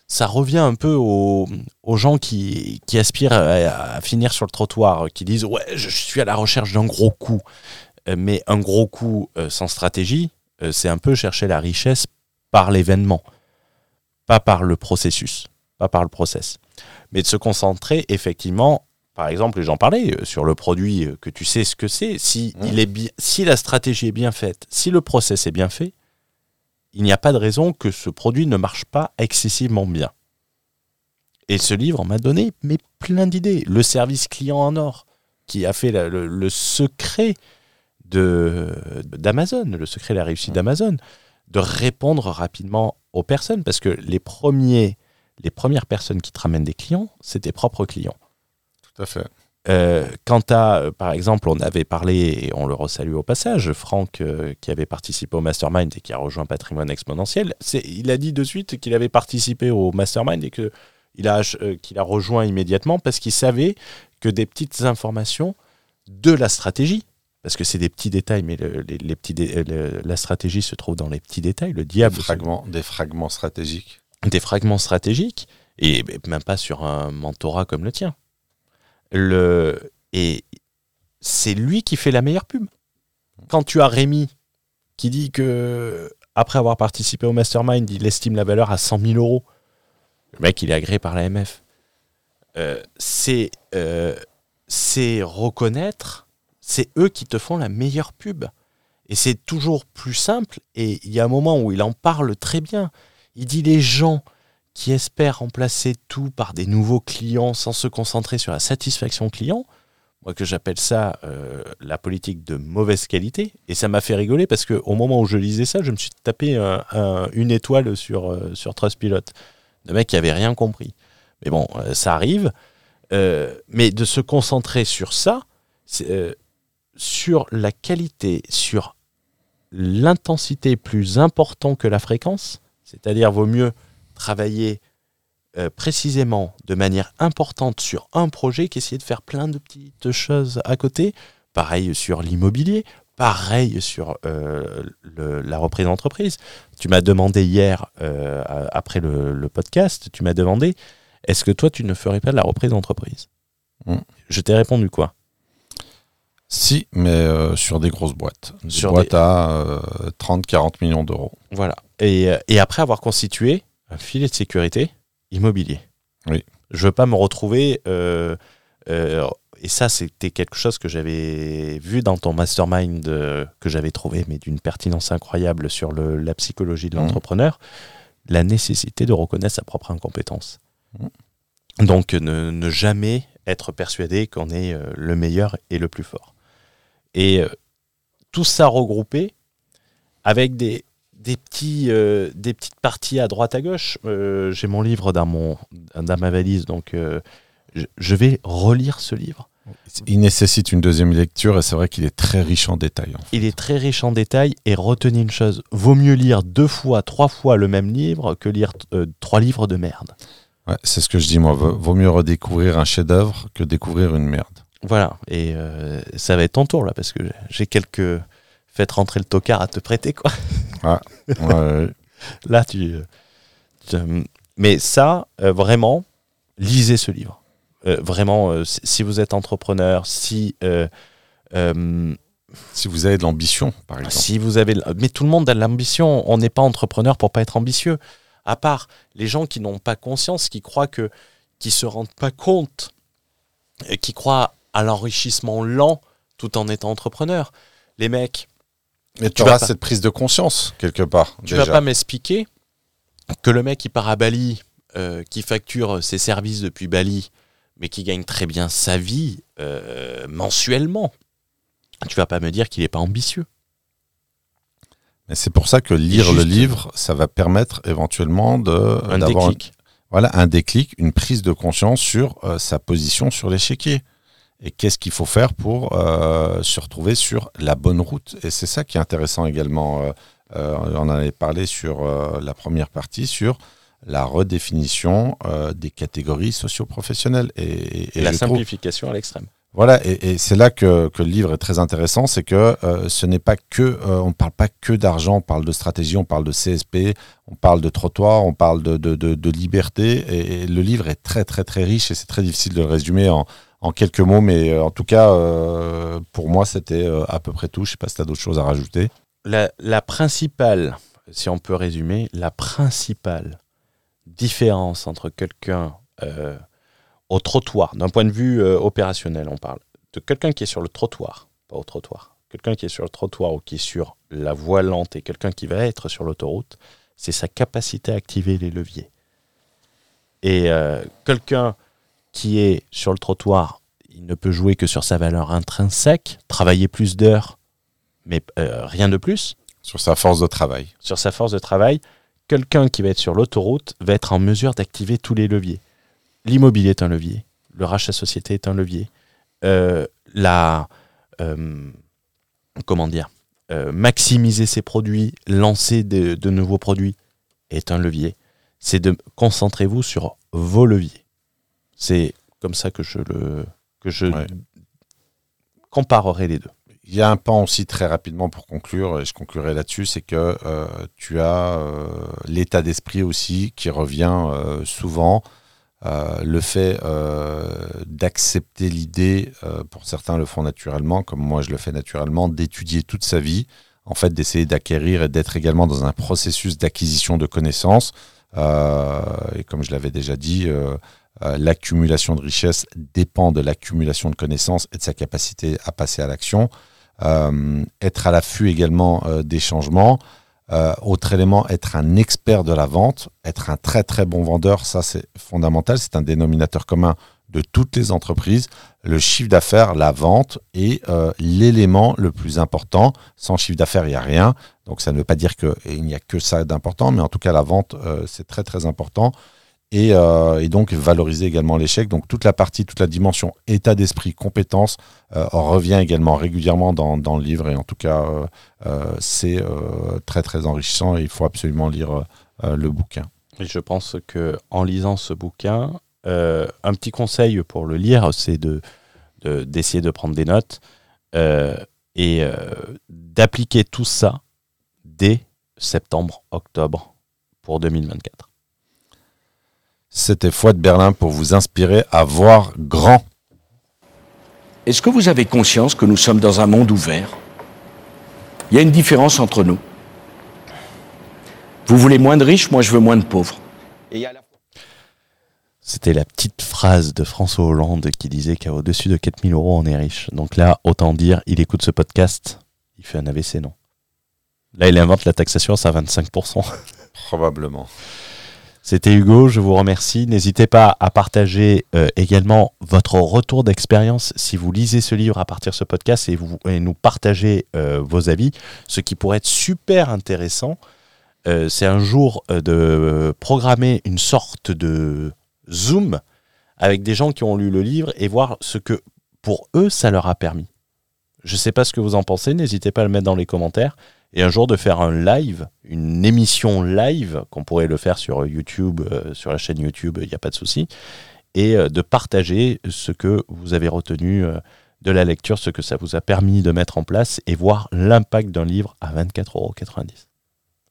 ça revient un peu aux, aux gens qui, qui aspirent à, à finir sur le trottoir, qui disent Ouais, je suis à la recherche d'un gros coup. Euh, Mais un gros coup euh, sans stratégie, euh, c'est un peu chercher la richesse par l'événement pas par le processus, pas par le process, mais de se concentrer effectivement, par exemple, j'en parlais euh, sur le produit euh, que tu sais ce que c'est, si Mmh. il est bi- si la stratégie est bien faite, si le process est bien fait, il n'y a pas de raison que ce produit ne marche pas excessivement bien. Et ce livre m'a donné mais plein d'idées. Le service client en or, qui a fait la- le, le secret de d'Amazon, le secret de la réussite d'Amazon, de répondre rapidement aux personnes, parce que les premiers, les premières personnes qui te ramènent des clients, c'est tes propres clients. Tout à fait. Euh, quant à, euh, par exemple, on avait parlé, et on le resalue au passage, Franck, euh, qui avait participé au Mastermind et qui a rejoint Patrimoine Exponentiel, il a dit de suite qu'il avait participé au Mastermind et que il a, euh, qu'il a rejoint immédiatement parce qu'il savait que des petites informations de la stratégie, parce que c'est des petits détails, mais le- les, les petits dé- le- la stratégie se trouve dans les petits détails, le diable. fragments, des fragments stratégiques. des fragments stratégiques, et même pas sur un mentorat comme le tien. Le, et c'est lui qui fait la meilleure pub. Quand tu as Rémi qui dit que après avoir participé au mastermind, il estime la valeur à 100 000 euros, le mec il est agréé par l'AMF. Euh, euh, c'est reconnaître, c'est eux qui te font la meilleure pub. Et c'est toujours plus simple. Et il y a un moment où il en parle très bien. Il dit les gens qui espèrent remplacer tout par des nouveaux clients sans se concentrer sur la satisfaction client, moi que j'appelle ça euh, la politique de mauvaise qualité. Et ça m'a fait rigoler parce qu'au moment où je lisais ça, je me suis tapé une étoile sur, euh, sur Trustpilot. Le mec qui avait rien compris. Mais bon, euh, ça arrive. mais de se concentrer sur ça, sur la qualité, sur l'intensité plus importante que la fréquence, c'est-à-dire vaut mieux travailler euh, précisément de manière importante sur un projet qu'essayer de faire plein de petites choses à côté. Pareil sur l'immobilier, pareil sur euh, la reprise d'entreprise. Tu m'as demandé hier, euh, après le, podcast, tu m'as demandé est-ce que toi tu ne ferais pas de la reprise d'entreprise? Mmh. Je t'ai répondu quoi? Si, mais sur des grosses boîtes. Des sur boîtes à 30-40 millions d'euros. Voilà. Et, et, après avoir constitué un filet de sécurité immobilier. Oui. Je veux pas me retrouver. Euh, euh, et ça, c'était quelque chose que j'avais vu dans ton mastermind euh, que j'avais trouvé, mais d'une pertinence incroyable sur le, la psychologie de mmh. l'entrepreneur. La nécessité de reconnaître sa propre incompétence. Mmh. Donc, ne, jamais être persuadé qu'on est le meilleur et le plus fort. Et tout ça regroupé avec des, des, petits, euh, des petites parties à droite à gauche. Euh, j'ai mon livre dans, mon, dans ma valise, donc euh, je, vais relire ce livre. Il nécessite une deuxième lecture et c'est vrai qu'il est très riche en détails. Il est très riche en détails et retenez une chose, vaut mieux lire deux fois, trois fois le même livre que lire trois livres de merde. c'est ce que je dis moi, vaut mieux redécouvrir un chef-d'œuvre que découvrir une merde. Voilà, et ça va être ton tour là parce que j'ai quelques faites rentrer le tocard à te prêter, quoi. Ah, *laughs* Là, tu, Mais ça, euh, vraiment, lisez ce livre. Euh, vraiment, euh, si vous êtes entrepreneur, si. si vous avez de l'ambition, par exemple. Si vous avez, mais tout le monde a de l'ambition. On n'est pas entrepreneur pour pas être ambitieux. À part les gens qui n'ont pas conscience, qui croient que, qui se rendent pas compte, qui croient à l'enrichissement lent tout en étant entrepreneur. Les mecs, mais tu auras cette prise de conscience quelque part. Tu vas pas m'expliquer que le mec qui part à Bali, euh, qui facture ses services depuis Bali, mais qui gagne très bien sa vie euh, mensuellement, tu vas pas me dire qu'il n'est pas ambitieux. Mais c'est pour ça que lire le livre, ça va permettre éventuellement de un déclic. voilà, un déclic, une prise de conscience sur euh, sa position sur l'échiquier et qu'est-ce qu'il faut faire pour euh, se retrouver sur la bonne route? Et c'est ça qui est intéressant également. Euh, euh, on en avait parlé sur la première partie, sur la redéfinition des catégories socio-professionnelles. Et, la simplification à l'extrême. Voilà, et, c'est là que, le livre est très intéressant, c'est que ce n'est pas que, on ne parle pas que d'argent, on parle de stratégie, on parle de CSP, on parle de trottoir, on parle de, de liberté, et, le livre est très très très riche et c'est très difficile de le résumer en, en quelques mots, mais euh, en tout cas, euh, pour moi, c'était euh, à peu près tout. Je sais pas si tu as d'autres choses à rajouter. La, principale, si on peut résumer, la principale différence entre quelqu'un au trottoir, d'un point de vue opérationnel, on parle, de quelqu'un qui est sur le trottoir, pas au trottoir, quelqu'un qui est sur le trottoir ou qui est sur la voie lente et quelqu'un qui va être sur l'autoroute, c'est sa capacité à activer les leviers. Et quelqu'un qui est sur le trottoir, il ne peut jouer que sur sa valeur intrinsèque, travailler plus d'heures, mais euh, rien de plus. Sur sa force de travail. Sur sa force de travail, quelqu'un qui va être sur l'autoroute va être en mesure d'activer tous les leviers. L'immobilier est un levier, le rachat société est un levier, euh, la euh, comment dire, maximiser ses produits, lancer de, de nouveaux produits est un levier. C'est de concentrez-vous sur vos leviers. C'est comme ça que je le que je comparerai les deux. il y a un pan aussi très rapidement pour conclure, et je conclurai là-dessus, c'est que euh, tu as euh, l'état d'esprit aussi qui revient euh, souvent. le fait d'accepter l'idée, pour certains le font naturellement, comme moi je le fais naturellement, d'étudier toute sa vie, en fait d'essayer d'acquérir et d'être également dans un processus d'acquisition de connaissances. et comme je l'avais déjà dit, l'accumulation de richesses dépend de l'accumulation de connaissances et de sa capacité à passer à l'action. Euh, être à l'affût également euh, des changements. Euh, autre élément, être un expert de la vente, être un très très bon vendeur, ça c'est fondamental, c'est un dénominateur commun de toutes les entreprises. Le chiffre d'affaires, la vente est l'élément le plus important. Sans chiffre d'affaires, il n'y a rien. Donc ça ne veut pas dire qu'il n'y a que ça d'important, mais en tout cas la vente, c'est très très important. Euh, et, donc valoriser également l'échec. Donc toute la partie, toute la dimension état d'esprit, compétence euh, revient également régulièrement dans, le livre et en tout cas euh, c'est très très enrichissant et il faut absolument lire le bouquin. Et je pense que en lisant ce bouquin, un petit conseil pour le lire, c'est de d'essayer de, prendre des notes et d'appliquer tout ça dès septembre, octobre pour 2024. C'était Foi de Berlin pour vous inspirer à voir grand. Est-ce que vous avez conscience que nous sommes dans un monde ouvert? Il y a une différence entre nous. Vous voulez moins de riches, moi je veux moins de pauvres. C'était la petite phrase de François Hollande qui disait qu'au-dessus de 4000 euros, on est riche. Donc là, autant dire, il écoute ce podcast, il fait un AVC, non? Là, il invente la taxation à 25%. Probablement. C'était Hugo, je vous remercie. N'hésitez pas à partager euh, également votre retour d'expérience si vous lisez ce livre à partir de ce podcast et, nous partagez euh, vos avis. Ce qui pourrait être super intéressant, euh, c'est un jour de programmer une sorte de Zoom avec des gens qui ont lu le livre et voir ce que pour eux ça leur a permis. Je ne sais pas ce que vous en pensez, n'hésitez pas à le mettre dans les commentaires et un jour de faire un live, une émission live, qu'on pourrait le faire sur YouTube, euh, sur la chaîne YouTube, il n'y a pas de souci, et euh, de partager ce que vous avez retenu euh, de la lecture, ce que ça vous a permis de mettre en place et voir l'impact d'un livre à 24,90 euros.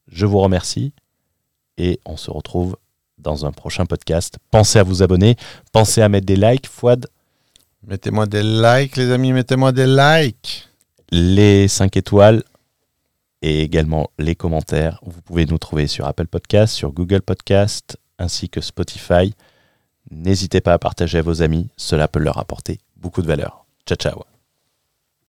Je vous remercie et on se retrouve dans un prochain podcast. Pensez à vous abonner, pensez à mettre des likes. Fouad Mettez-moi des likes, les amis, mettez-moi des likes. Les 5 étoiles, et également les commentaires. Vous pouvez nous trouver sur Apple Podcast, sur Google Podcast ainsi que Spotify. N'hésitez pas à partager à vos amis, cela peut leur apporter beaucoup de valeur. Ciao ciao